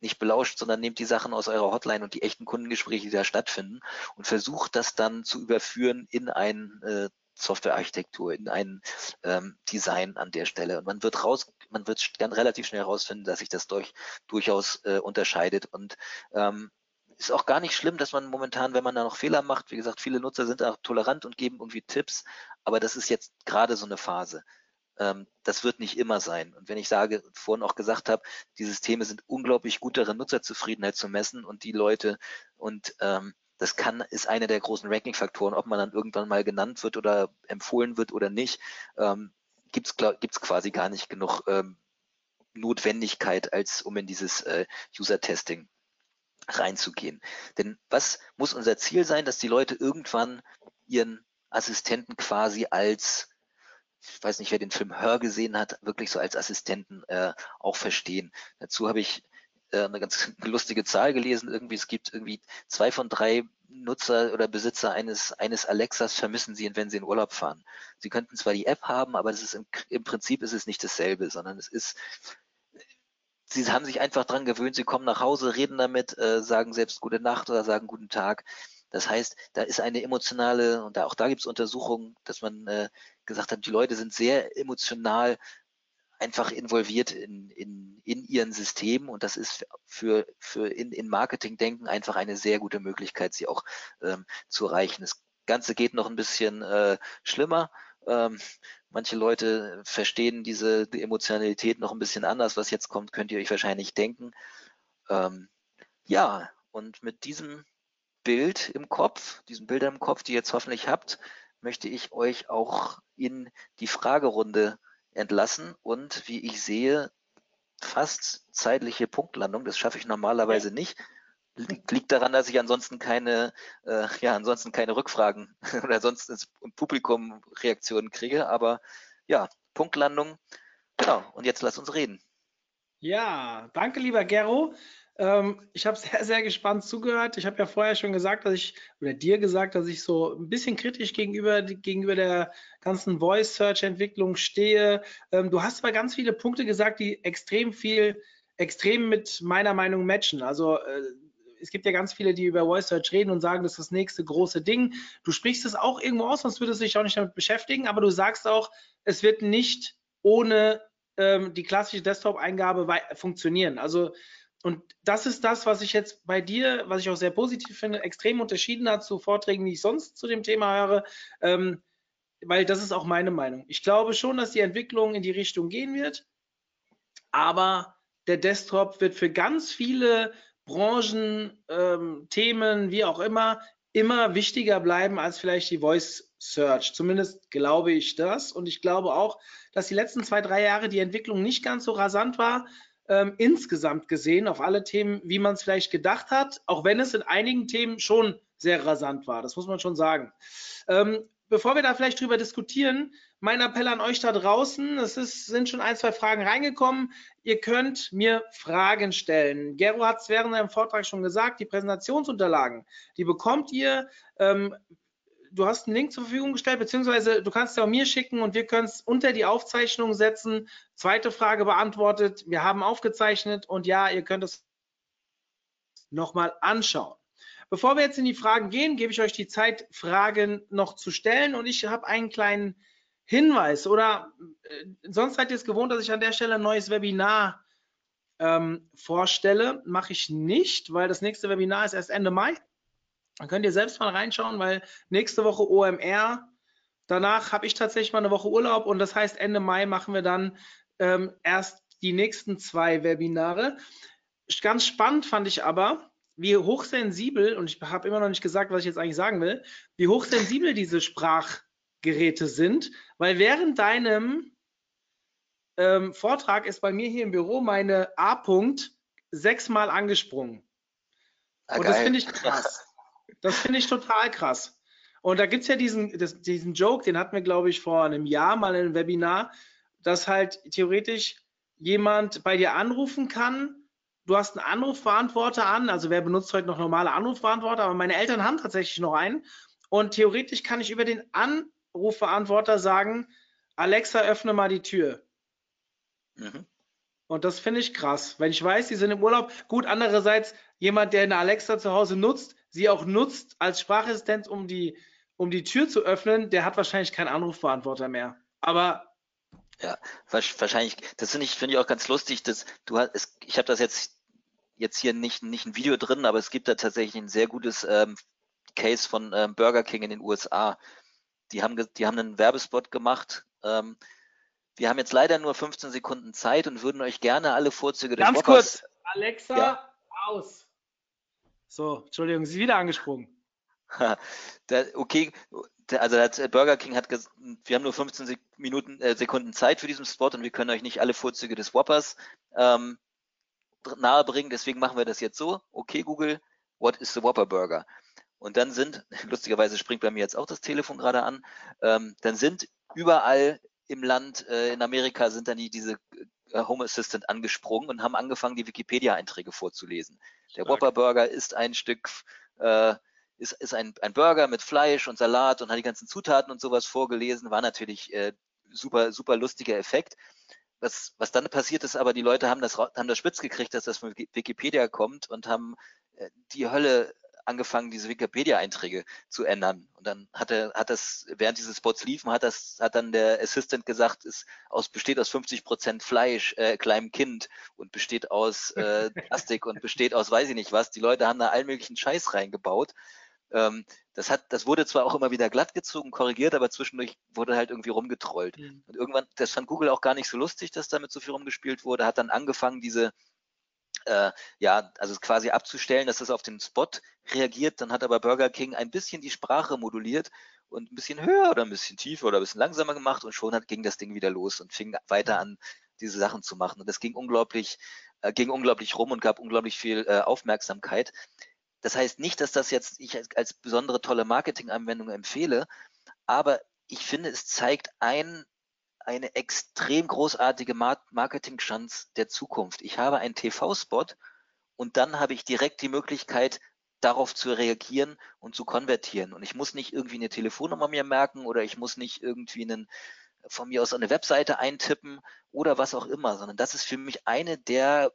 nicht belauscht, sondern nehmt die Sachen aus eurer Hotline und die echten Kundengespräche, die da stattfinden und versucht das dann zu überführen in ein äh, Softwarearchitektur, in ein ähm, Design an der Stelle. Und man wird raus, man wird dann relativ schnell herausfinden, dass sich das durch, durchaus äh, unterscheidet. Und ähm, ist auch gar nicht schlimm, dass man momentan, wenn man da noch Fehler macht, wie gesagt, viele Nutzer sind auch tolerant und geben irgendwie Tipps, aber das ist jetzt gerade so eine Phase. Ähm, das wird nicht immer sein. Und wenn ich sage, vorhin auch gesagt habe, die Systeme sind unglaublich gut darin, Nutzerzufriedenheit zu messen und die Leute und ähm, das kann, ist einer der großen Ranking-Faktoren, ob man dann irgendwann mal genannt wird oder empfohlen wird oder nicht, ähm, gibt es quasi gar nicht genug ähm, Notwendigkeit, als um in dieses äh, User-Testing reinzugehen. Denn was muss unser Ziel sein, dass die Leute irgendwann ihren Assistenten quasi als ich weiß nicht, wer den Film Hör gesehen hat, wirklich so als Assistenten äh, auch verstehen. Dazu habe ich äh, eine ganz <laughs> lustige Zahl gelesen. Irgendwie, es gibt irgendwie zwei von drei Nutzer oder Besitzer eines, eines Alexas vermissen sie, wenn sie in Urlaub fahren. Sie könnten zwar die App haben, aber das ist im, im Prinzip ist es nicht dasselbe, sondern es ist, sie haben sich einfach dran gewöhnt, sie kommen nach Hause, reden damit, äh, sagen selbst gute Nacht oder sagen guten Tag. Das heißt, da ist eine emotionale, und da, auch da gibt es Untersuchungen, dass man äh, gesagt hat, die Leute sind sehr emotional einfach involviert in, in, in ihren Systemen und das ist für, für in, in Marketing-Denken einfach eine sehr gute Möglichkeit, sie auch ähm, zu erreichen. Das Ganze geht noch ein bisschen äh, schlimmer. Ähm, manche Leute verstehen diese die Emotionalität noch ein bisschen anders. Was jetzt kommt, könnt ihr euch wahrscheinlich denken. Ähm, ja, und mit diesem Bild im Kopf, diesen Bildern im Kopf, die ihr jetzt hoffentlich habt, möchte ich euch auch in die Fragerunde entlassen und wie ich sehe, fast zeitliche Punktlandung. Das schaffe ich normalerweise ja. nicht. Liegt daran, dass ich ansonsten keine, äh, ja, ansonsten keine Rückfragen <laughs> oder sonst ins Publikum Reaktionen kriege. Aber ja, Punktlandung. Genau. Und jetzt lass uns reden. Ja, danke, lieber Gero. Ähm, ich habe sehr, sehr gespannt zugehört. Ich habe ja vorher schon gesagt, dass ich, oder dir gesagt, dass ich so ein bisschen kritisch gegenüber, gegenüber der ganzen Voice-Search-Entwicklung stehe. Ähm, du hast aber ganz viele Punkte gesagt, die extrem viel, extrem mit meiner Meinung matchen. Also äh, es gibt ja ganz viele, die über Voice Search reden und sagen, das ist das nächste große Ding. Du sprichst es auch irgendwo aus, sonst würdest du dich auch nicht damit beschäftigen, aber du sagst auch, es wird nicht ohne ähm, die klassische Desktop-Eingabe funktionieren. Also und das ist das, was ich jetzt bei dir, was ich auch sehr positiv finde, extrem unterschieden hat zu Vorträgen, die ich sonst zu dem Thema höre, ähm, weil das ist auch meine Meinung. Ich glaube schon, dass die Entwicklung in die Richtung gehen wird, aber der Desktop wird für ganz viele Branchen, ähm, Themen, wie auch immer, immer wichtiger bleiben als vielleicht die Voice Search. Zumindest glaube ich das. Und ich glaube auch, dass die letzten zwei, drei Jahre die Entwicklung nicht ganz so rasant war, ähm, insgesamt gesehen auf alle Themen, wie man es vielleicht gedacht hat, auch wenn es in einigen Themen schon sehr rasant war. Das muss man schon sagen. Ähm, bevor wir da vielleicht drüber diskutieren, mein Appell an euch da draußen, es ist, sind schon ein, zwei Fragen reingekommen. Ihr könnt mir Fragen stellen. Gero hat es während seinem Vortrag schon gesagt, die Präsentationsunterlagen, die bekommt ihr. Ähm, du hast einen Link zur Verfügung gestellt, beziehungsweise du kannst es auch mir schicken und wir können es unter die Aufzeichnung setzen. Zweite Frage beantwortet. Wir haben aufgezeichnet und ja, ihr könnt es nochmal anschauen. Bevor wir jetzt in die Fragen gehen, gebe ich euch die Zeit, Fragen noch zu stellen und ich habe einen kleinen Hinweis oder äh, sonst seid ihr es gewohnt, dass ich an der Stelle ein neues Webinar ähm, vorstelle. Mache ich nicht, weil das nächste Webinar ist erst Ende Mai. Dann könnt ihr selbst mal reinschauen, weil nächste Woche OMR, danach habe ich tatsächlich mal eine Woche Urlaub und das heißt, Ende Mai machen wir dann ähm, erst die nächsten zwei Webinare. Ganz spannend fand ich aber, wie hochsensibel, und ich habe immer noch nicht gesagt, was ich jetzt eigentlich sagen will, wie hochsensibel diese Sprachgeräte sind, weil während deinem ähm, Vortrag ist bei mir hier im Büro meine A-Punkt sechsmal angesprungen. Ah, und das finde ich krass. Das finde ich total krass. Und da gibt es ja diesen, das, diesen Joke, den hatten wir, glaube ich, vor einem Jahr mal in einem Webinar, dass halt theoretisch jemand bei dir anrufen kann. Du hast einen Anrufbeantworter an, also wer benutzt heute noch normale Anrufbeantworter, aber meine Eltern haben tatsächlich noch einen. Und theoretisch kann ich über den Anrufbeantworter sagen, Alexa, öffne mal die Tür. Mhm. Und das finde ich krass, wenn ich weiß, die sind im Urlaub. Gut, andererseits, jemand, der eine Alexa zu Hause nutzt, sie auch nutzt als Sprachassistent, um die, um die Tür zu öffnen, der hat wahrscheinlich keinen Anrufbeantworter mehr. Aber ja, wahrscheinlich, das finde ich, finde ich auch ganz lustig, dass du hast, ich habe das jetzt, jetzt hier nicht, nicht ein Video drin, aber es gibt da tatsächlich ein sehr gutes ähm, Case von ähm, Burger King in den USA. Die haben, die haben einen Werbespot gemacht. Ähm, wir haben jetzt leider nur 15 Sekunden Zeit und würden euch gerne alle Vorzüge des Ganz Walkers, kurz, Alexa, ja. aus. So, Entschuldigung, Sie ist wieder angesprungen. <laughs> okay, also hat Burger King hat wir haben nur 15 Minuten, äh, Sekunden Zeit für diesen Spot und wir können euch nicht alle Vorzüge des Whoppers ähm, nahebringen, deswegen machen wir das jetzt so. Okay, Google, what is the Whopper Burger? Und dann sind, <laughs> lustigerweise springt bei mir jetzt auch das Telefon gerade an, ähm, dann sind überall im Land, äh, in Amerika sind dann die, diese Home Assistant angesprungen und haben angefangen, die Wikipedia-Einträge vorzulesen. Der Whopper Burger ist ein Stück äh, ist, ist ein, ein Burger mit Fleisch und Salat und hat die ganzen Zutaten und sowas vorgelesen, war natürlich äh, super, super lustiger Effekt. Was, was dann passiert ist, aber die Leute haben das, haben das spitz gekriegt, dass das von Wikipedia kommt und haben äh, die Hölle angefangen, diese Wikipedia-Einträge zu ändern. Und dann hat er, hat das, während diese Spots liefen, hat das, hat dann der Assistant gesagt, es aus, besteht aus 50 Prozent Fleisch, äh, kleinem Kind und besteht aus äh, <laughs> Plastik und besteht aus weiß ich nicht was. Die Leute haben da allen möglichen Scheiß reingebaut. Ähm, das hat, das wurde zwar auch immer wieder glatt gezogen, korrigiert, aber zwischendurch wurde halt irgendwie rumgetrollt. Mhm. Und irgendwann, das fand Google auch gar nicht so lustig, dass damit so viel rumgespielt wurde, hat dann angefangen, diese äh, ja, also quasi abzustellen, dass es auf den Spot reagiert. Dann hat aber Burger King ein bisschen die Sprache moduliert und ein bisschen höher oder ein bisschen tiefer oder ein bisschen langsamer gemacht und schon hat, ging das Ding wieder los und fing weiter an, diese Sachen zu machen. Und das ging unglaublich, äh, ging unglaublich rum und gab unglaublich viel äh, Aufmerksamkeit. Das heißt nicht, dass das jetzt ich als, als besondere tolle Marketinganwendung empfehle, aber ich finde, es zeigt ein eine extrem großartige Marketing-Chance der Zukunft. Ich habe einen TV-Spot und dann habe ich direkt die Möglichkeit, darauf zu reagieren und zu konvertieren. Und ich muss nicht irgendwie eine Telefonnummer mir merken oder ich muss nicht irgendwie einen, von mir aus eine Webseite eintippen oder was auch immer, sondern das ist für mich eine der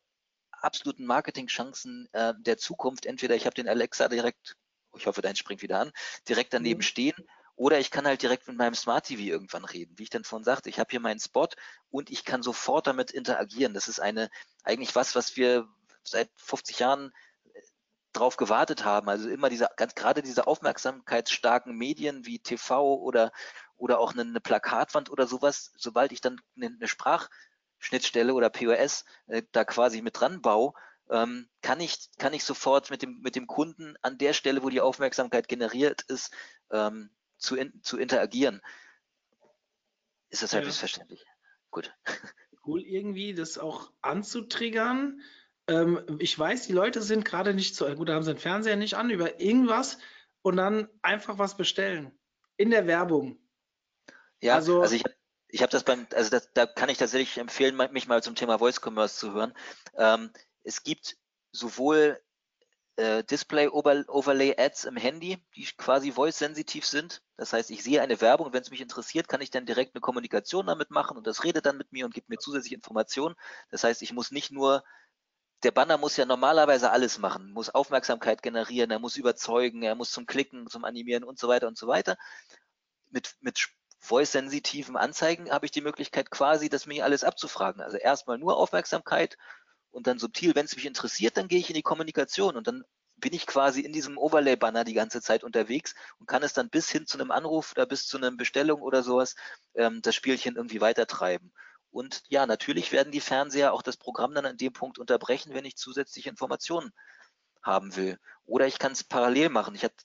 absoluten Marketing-Chancen äh, der Zukunft. Entweder ich habe den Alexa direkt, ich hoffe, dein springt wieder an, direkt daneben mhm. stehen oder ich kann halt direkt mit meinem Smart TV irgendwann reden. Wie ich dann vorhin sagte, ich habe hier meinen Spot und ich kann sofort damit interagieren. Das ist eine eigentlich was, was wir seit 50 Jahren äh, drauf gewartet haben. Also immer diese, ganz gerade diese aufmerksamkeitsstarken Medien wie TV oder, oder auch eine, eine Plakatwand oder sowas, sobald ich dann eine, eine Sprachschnittstelle oder POS äh, da quasi mit dran baue, ähm, kann ich, kann ich sofort mit dem, mit dem Kunden an der Stelle, wo die Aufmerksamkeit generiert ist, ähm, zu, in, zu interagieren. Ist das selbstverständlich? Ja. Gut. <laughs> Cool, irgendwie das auch anzutriggern. Ähm, ich weiß, die Leute sind gerade nicht so, gut, da haben sie den Fernseher nicht an, über irgendwas und dann einfach was bestellen. In der Werbung. Ja, also, also ich, ich habe das beim, also das, da kann ich tatsächlich empfehlen, mich mal zum Thema Voice Commerce zu hören. Ähm, es gibt sowohl äh, Display-Overlay-Ads im Handy, die quasi voice-sensitiv sind. Das heißt, ich sehe eine Werbung, wenn es mich interessiert, kann ich dann direkt eine Kommunikation damit machen und das redet dann mit mir und gibt mir zusätzliche Informationen. Das heißt, ich muss nicht nur, der Banner muss ja normalerweise alles machen, muss Aufmerksamkeit generieren, er muss überzeugen, er muss zum Klicken, zum Animieren und so weiter und so weiter. Mit, mit voice-sensitiven Anzeigen habe ich die Möglichkeit quasi, das mir alles abzufragen. Also erstmal nur Aufmerksamkeit und dann subtil, wenn es mich interessiert, dann gehe ich in die Kommunikation und dann bin ich quasi in diesem Overlay-Banner die ganze Zeit unterwegs und kann es dann bis hin zu einem Anruf oder bis zu einer Bestellung oder sowas ähm, das Spielchen irgendwie weitertreiben. Und ja, natürlich werden die Fernseher auch das Programm dann an dem Punkt unterbrechen, wenn ich zusätzliche Informationen haben will. Oder ich kann es parallel machen. Ich hatte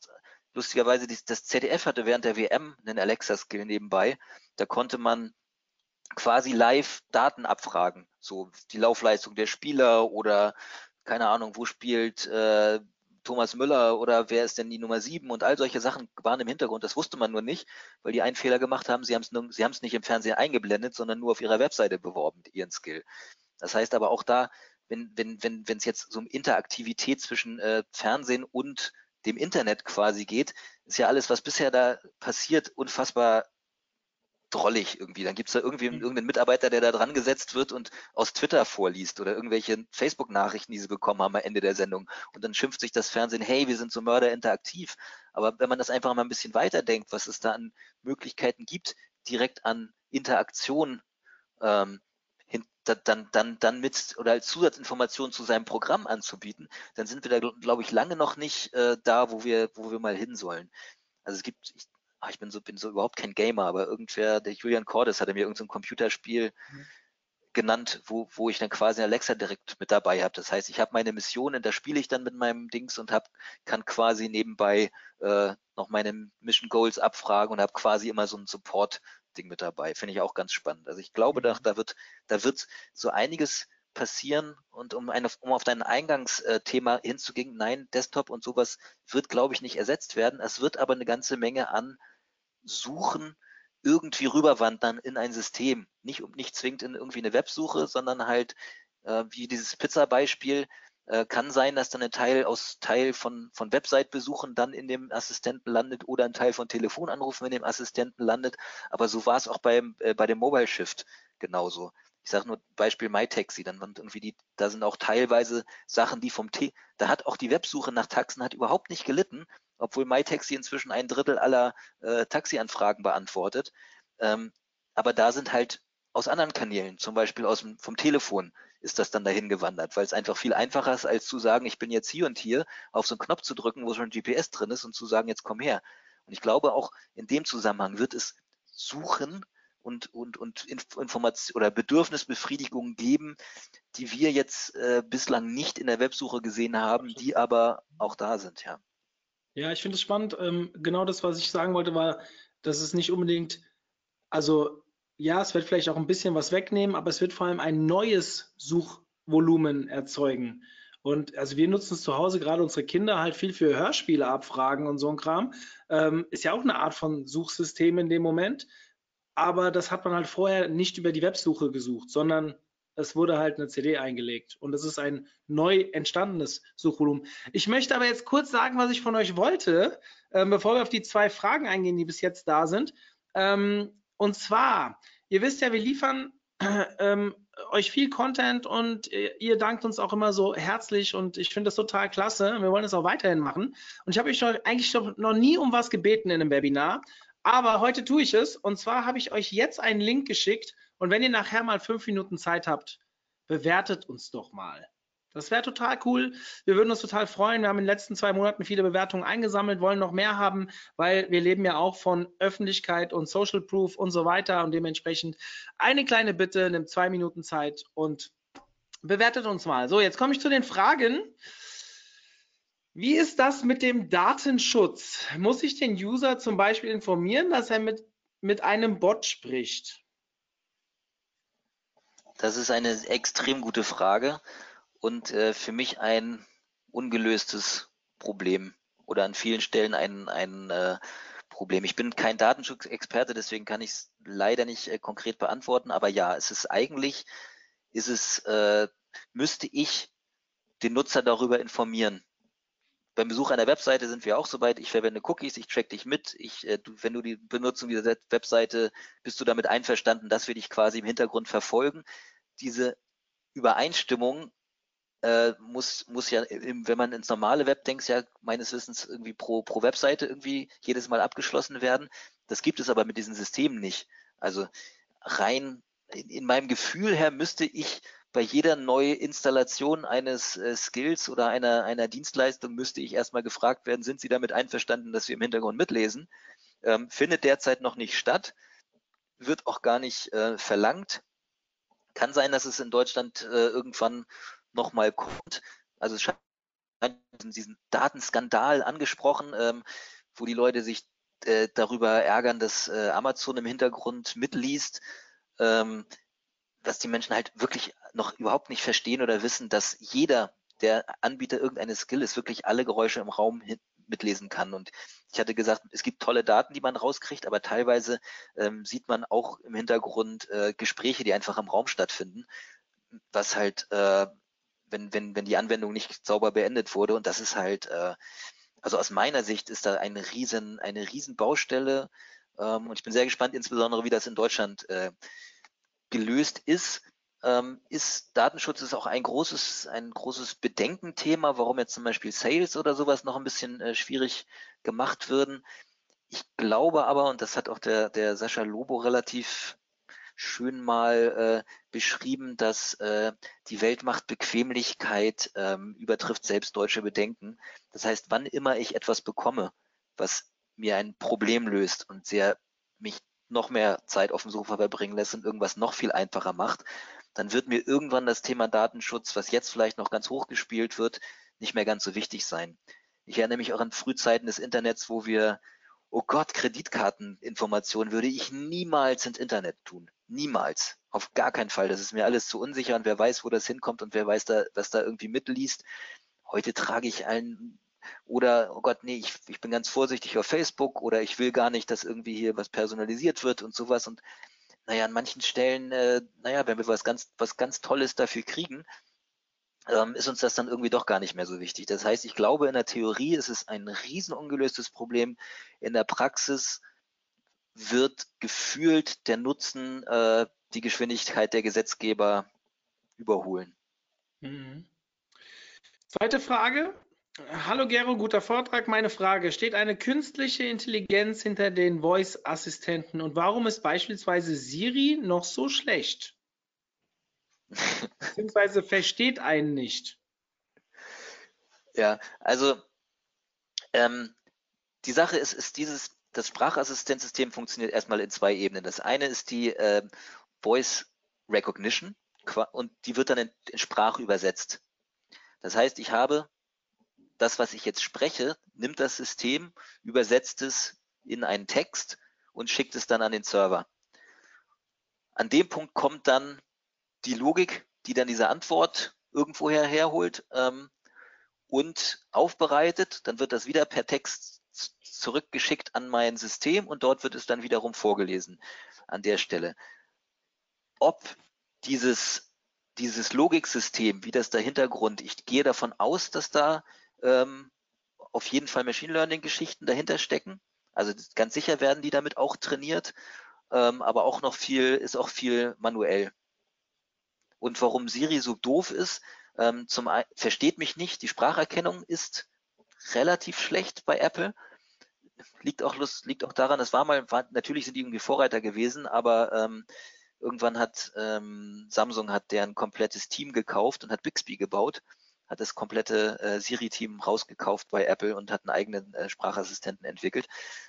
lustigerweise das ZDF hatte während der WM einen Alexa-Skill nebenbei. Da konnte man quasi live Daten abfragen. So die Laufleistung der Spieler oder keine Ahnung, wo spielt äh, Thomas Müller oder wer ist denn die Nummer sieben und all solche Sachen waren im Hintergrund. Das wusste man nur nicht, weil die einen Fehler gemacht haben. Sie haben es nicht im Fernsehen eingeblendet, sondern nur auf ihrer Webseite beworben, ihren Skill. Das heißt aber auch da, wenn wenn wenn wenn es jetzt so um Interaktivität zwischen äh, Fernsehen und dem Internet quasi geht, ist ja alles, was bisher da passiert, unfassbar drollig irgendwie. Dann gibt es da irgendwie mhm. irgendeinen Mitarbeiter, der da dran gesetzt wird und aus Twitter vorliest oder irgendwelche Facebook-Nachrichten, die sie bekommen haben am Ende der Sendung. Und dann schimpft sich das Fernsehen, hey, wir sind so mörderinteraktiv. Aber wenn man das einfach mal ein bisschen weiterdenkt, was es da an Möglichkeiten gibt, direkt an Interaktion ähm, dann, dann, dann mit oder als Zusatzinformation zu seinem Programm anzubieten, dann sind wir da, glaube ich, lange noch nicht äh, da, wo wir, wo wir mal hin sollen. Also es gibt, ich ach, ich bin so, bin so überhaupt kein Gamer, aber irgendwer, der Julian Cordes hatte mir irgendein so Computerspiel mhm. genannt, wo, wo ich dann quasi Alexa direkt mit dabei habe. Das heißt, ich habe meine Missionen, da spiele ich dann mit meinem Dings und hab, kann quasi nebenbei äh, noch meine Mission Goals abfragen und habe quasi immer so ein Support-Ding mit dabei. Finde ich auch ganz spannend. Also ich glaube, mhm. da, da wird, da wird so einiges passieren und um, eine, um auf dein Eingangsthema hinzugehen, nein, Desktop und sowas wird, glaube ich, nicht ersetzt werden. Es wird aber eine ganze Menge an Suchen irgendwie rüberwandern in ein System. Nicht, nicht zwingend in irgendwie eine Websuche, sondern halt äh, wie dieses Pizza-Beispiel. Äh, kann sein, dass dann ein Teil aus Teil von, von Website-Besuchen dann in dem Assistenten landet oder ein Teil von Telefonanrufen in dem Assistenten landet. Aber so war es auch beim, äh, bei dem Mobile Shift genauso. Ich sage nur Beispiel MyTaxi, dann irgendwie die, da sind auch teilweise Sachen, die vom T, da hat auch die Websuche nach Taxen hat überhaupt nicht gelitten, obwohl MyTaxi inzwischen ein Drittel aller äh, Taxianfragen beantwortet. Ähm, aber da sind halt aus anderen Kanälen, zum Beispiel aus dem, vom Telefon, ist das dann dahin gewandert, weil es einfach viel einfacher ist, als zu sagen, ich bin jetzt hier und hier, auf so einen Knopf zu drücken, wo schon GPS drin ist und zu sagen, jetzt komm her. Und ich glaube auch in dem Zusammenhang wird es Suchen und, und, und Information oder Bedürfnisbefriedigung geben, die wir jetzt äh, bislang nicht in der Websuche gesehen haben, die aber auch da sind, ja. Ja, ich finde es spannend. Ähm, genau das, was ich sagen wollte, war, dass es nicht unbedingt, also ja, es wird vielleicht auch ein bisschen was wegnehmen, aber es wird vor allem ein neues Suchvolumen erzeugen. Und also wir nutzen es zu Hause, gerade unsere Kinder halt viel für Hörspiele abfragen und so ein Kram. Ähm, ist ja auch eine Art von Suchsystem in dem Moment. Aber das hat man halt vorher nicht über die Websuche gesucht, sondern es wurde halt eine CD eingelegt und es ist ein neu entstandenes Suchvolumen. Ich möchte aber jetzt kurz sagen, was ich von euch wollte, ähm, bevor wir auf die zwei Fragen eingehen, die bis jetzt da sind. Ähm, und zwar, ihr wisst ja, wir liefern <clears throat> ähm, euch viel Content und ihr dankt uns auch immer so herzlich und ich finde das total klasse. Wir wollen es auch weiterhin machen. Und ich habe euch eigentlich noch nie um was gebeten in einem Webinar, aber heute tue ich es. Und zwar habe ich euch jetzt einen Link geschickt und wenn ihr nachher mal fünf Minuten Zeit habt, bewertet uns doch mal. Das wäre total cool. Wir würden uns total freuen. Wir haben in den letzten zwei Monaten viele Bewertungen eingesammelt, wollen noch mehr haben, weil wir leben ja auch von Öffentlichkeit und Social Proof und so weiter. Und dementsprechend eine kleine Bitte, nimmt zwei Minuten Zeit und bewertet uns mal. So, jetzt komme ich zu den Fragen. Wie ist das mit dem Datenschutz? Muss ich den User zum Beispiel informieren, dass er mit, mit einem Bot spricht? Das ist eine extrem gute Frage und äh, für mich ein ungelöstes Problem oder an vielen Stellen ein, ein äh, Problem. Ich bin kein Datenschutzexperte, deswegen kann ich es leider nicht äh, konkret beantworten, aber ja, es ist eigentlich, ist es, äh, müsste ich den Nutzer darüber informieren. Beim Besuch einer Webseite sind wir auch soweit. Ich verwende Cookies, ich track dich mit. Ich, äh, du, wenn du die Benutzung dieser Webseite, bist du damit einverstanden, dass wir dich quasi im Hintergrund verfolgen. Diese Übereinstimmung äh, muss, muss ja, wenn man ins normale Web denkt, ja meines Wissens irgendwie pro, pro Webseite irgendwie jedes Mal abgeschlossen werden. Das gibt es aber mit diesen Systemen nicht. Also rein in, in meinem Gefühl her müsste ich bei jeder Neuinstallation eines äh, Skills oder einer, einer Dienstleistung müsste ich erstmal gefragt werden, sind Sie damit einverstanden, dass wir im Hintergrund mitlesen? Ähm, findet derzeit noch nicht statt, wird auch gar nicht äh, verlangt. Kann sein, dass es in Deutschland äh, irgendwann nochmal kommt. Also es scheint diesen Datenskandal angesprochen, ähm, wo die Leute sich äh, darüber ärgern, dass äh, Amazon im Hintergrund mitliest, ähm, dass die Menschen halt wirklich noch überhaupt nicht verstehen oder wissen, dass jeder, der Anbieter irgendeines Skills wirklich alle Geräusche im Raum mitlesen kann. Und ich hatte gesagt, es gibt tolle Daten, die man rauskriegt, aber teilweise ähm, sieht man auch im Hintergrund äh, Gespräche, die einfach im Raum stattfinden, was halt äh, wenn, wenn, wenn die Anwendung nicht sauber beendet wurde. Und das ist halt, äh, also aus meiner Sicht ist da eine riesen, eine riesen Baustelle. Ähm, und ich bin sehr gespannt, insbesondere wie das in Deutschland äh, gelöst ist. Ähm, ist Datenschutz ist auch ein großes, ein großes Bedenkenthema, warum jetzt zum Beispiel Sales oder sowas noch ein bisschen äh, schwierig gemacht würden. Ich glaube aber, und das hat auch der, der Sascha Lobo relativ schön mal äh, beschrieben, dass äh, die Weltmacht Bequemlichkeit ähm, übertrifft selbst deutsche Bedenken. Das heißt, wann immer ich etwas bekomme, was mir ein Problem löst und sehr mich noch mehr Zeit auf dem Sofa verbringen lässt und irgendwas noch viel einfacher macht, dann wird mir irgendwann das Thema Datenschutz, was jetzt vielleicht noch ganz hoch gespielt wird, nicht mehr ganz so wichtig sein. Ich erinnere mich auch an Frühzeiten des Internets, wo wir oh Gott, Kreditkarteninformationen würde ich niemals ins Internet tun. Niemals. Auf gar keinen Fall. Das ist mir alles zu unsicher und wer weiß, wo das hinkommt und wer weiß da, was da irgendwie mitliest. Heute trage ich allen oder, oh Gott, nee, ich, ich bin ganz vorsichtig auf Facebook oder ich will gar nicht, dass irgendwie hier was personalisiert wird und sowas. Und naja, an manchen Stellen, äh, naja, wenn wir was ganz, was ganz Tolles dafür kriegen, ähm, ist uns das dann irgendwie doch gar nicht mehr so wichtig. Das heißt, ich glaube, in der Theorie ist es ein riesen ungelöstes Problem. In der Praxis wird gefühlt der Nutzen äh, die Geschwindigkeit der Gesetzgeber überholen. Mhm. Zweite Frage. Hallo Gero, guter Vortrag. Meine Frage, steht eine künstliche Intelligenz hinter den Voice-Assistenten und warum ist beispielsweise Siri noch so schlecht? Beziehungsweise versteht einen nicht. Ja, also ähm, die Sache ist, ist dieses, das Sprachassistenzsystem funktioniert erstmal in zwei Ebenen. Das eine ist die äh, Voice Recognition und die wird dann in, in Sprache übersetzt. Das heißt, ich habe das, was ich jetzt spreche, nimmt das System, übersetzt es in einen Text und schickt es dann an den Server. An dem Punkt kommt dann die Logik, die dann diese Antwort irgendwoher herholt ähm, und aufbereitet. Dann wird das wieder per Text zurückgeschickt an mein System und dort wird es dann wiederum vorgelesen an der Stelle. Ob dieses, dieses Logiksystem, wie das der Hintergrund, ich gehe davon aus, dass da ähm, auf jeden Fall Machine Learning Geschichten dahinter stecken. Also ganz sicher werden die damit auch trainiert, ähm, aber auch noch viel, ist auch viel manuell. Und warum Siri so doof ist, ähm, zum versteht mich nicht, die Spracherkennung ist relativ schlecht bei Apple. Liegt auch, liegt auch daran, es war mal, war, natürlich sind die irgendwie Vorreiter gewesen, aber ähm, irgendwann hat ähm, Samsung hat deren komplettes Team gekauft und hat Bixby gebaut, hat das komplette äh, Siri-Team rausgekauft bei Apple und hat einen eigenen äh, Sprachassistenten entwickelt.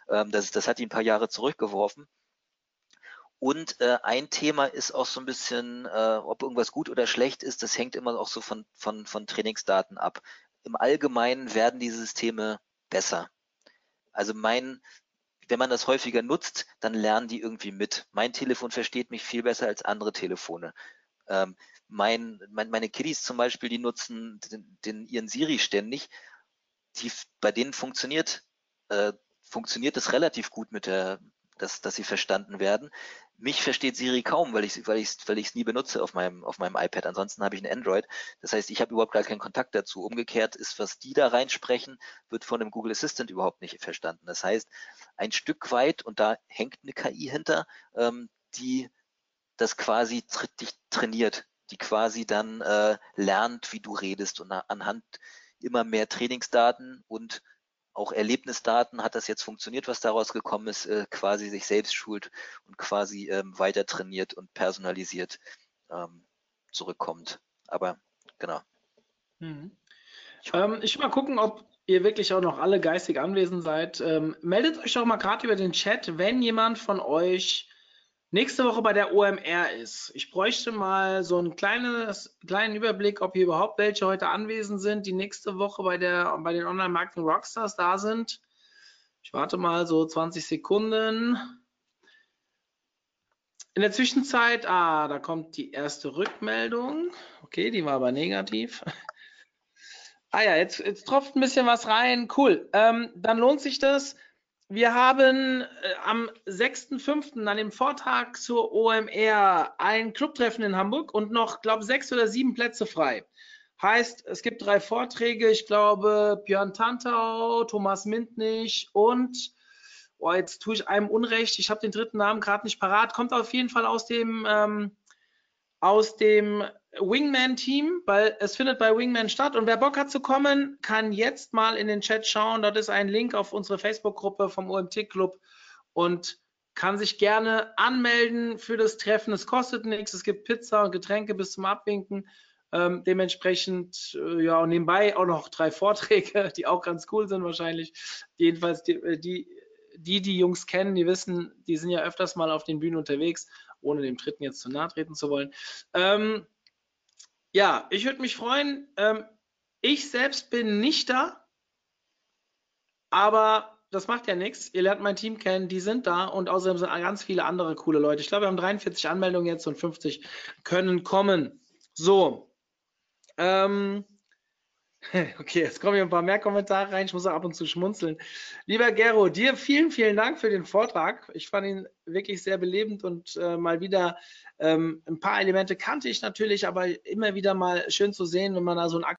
Ähm, das, das hat die ein paar Jahre zurückgeworfen. Und äh, ein Thema ist auch so ein bisschen, äh, ob irgendwas gut oder schlecht ist, das hängt immer auch so von, von, von Trainingsdaten ab. Im Allgemeinen werden die Systeme besser. Also mein, wenn man das häufiger nutzt, dann lernen die irgendwie mit. Mein Telefon versteht mich viel besser als andere Telefone. Ähm, mein, mein, meine Kiddies zum Beispiel, die nutzen den, den, ihren Siri ständig. Die, bei denen funktioniert, äh, funktioniert es relativ gut mit der, dass, dass sie verstanden werden. Mich versteht Siri kaum, weil ich weil ich weil ich es nie benutze auf meinem auf meinem iPad. Ansonsten habe ich ein Android. Das heißt, ich habe überhaupt gar keinen Kontakt dazu. Umgekehrt ist, was die da reinsprechen, wird von dem Google Assistant überhaupt nicht verstanden. Das heißt, ein Stück weit und da hängt eine KI hinter, ähm, die das quasi dich trainiert, die quasi dann äh, lernt, wie du redest und anhand immer mehr Trainingsdaten und auch Erlebnisdaten hat das jetzt funktioniert, was daraus gekommen ist, äh, quasi sich selbst schult und quasi ähm, weiter trainiert und personalisiert ähm, zurückkommt. Aber genau. Mhm. Ähm, ich will mal gucken, ob ihr wirklich auch noch alle geistig anwesend seid. Ähm, meldet euch doch mal gerade über den Chat, wenn jemand von euch nächste Woche bei der OMR ist. Ich bräuchte mal so einen kleines, kleinen Überblick, ob hier überhaupt welche heute anwesend sind, die nächste Woche bei, der, bei den Online-Marketing Rockstars da sind. Ich warte mal so 20 Sekunden. In der Zwischenzeit, ah, da kommt die erste Rückmeldung. Okay, die war aber negativ. <laughs> Ah ja, jetzt, jetzt tropft ein bisschen was rein. Cool. Ähm, dann lohnt sich das wir haben äh, am 6.5. an dem Vortag zur OMR ein Clubtreffen in Hamburg und noch, glaube ich, sechs oder sieben Plätze frei. Heißt, es gibt drei Vorträge. Ich glaube, Björn Tantau, Thomas Mintnich und, oh, jetzt tue ich einem Unrecht. Ich habe den dritten Namen gerade nicht parat. Kommt auf jeden Fall aus dem, ähm, aus dem Wingman-Team, weil es findet bei Wingman statt. Und wer Bock hat zu kommen, kann jetzt mal in den Chat schauen. Dort ist ein Link auf unsere Facebook-Gruppe vom OMT-Club und kann sich gerne anmelden für das Treffen. Es kostet nichts. Es gibt Pizza und Getränke bis zum Abwinken. Ähm, dementsprechend, äh, ja, und nebenbei auch noch drei Vorträge, <laughs> die auch ganz cool sind wahrscheinlich. Jedenfalls die, äh, die, die, die Jungs kennen, die wissen, die sind ja öfters mal auf den Bühnen unterwegs, ohne dem Dritten jetzt zu nahe treten zu wollen. Ähm, ja, ich würde mich freuen. Ähm, ich selbst bin nicht da, aber das macht ja nichts. Ihr lernt mein Team kennen, die sind da und außerdem sind ganz viele andere coole Leute. Ich glaube, wir haben 43 Anmeldungen jetzt und 50 können kommen. So. Ähm, <laughs> Okay, jetzt kommen hier ein paar mehr Kommentare rein. Ich muss auch ab und zu schmunzeln. Lieber Gero, dir vielen, vielen Dank für den Vortrag. Ich fand ihn wirklich sehr belebend und äh, mal wieder ähm, ein paar Elemente kannte ich natürlich, aber immer wieder mal schön zu sehen, wenn man da so einen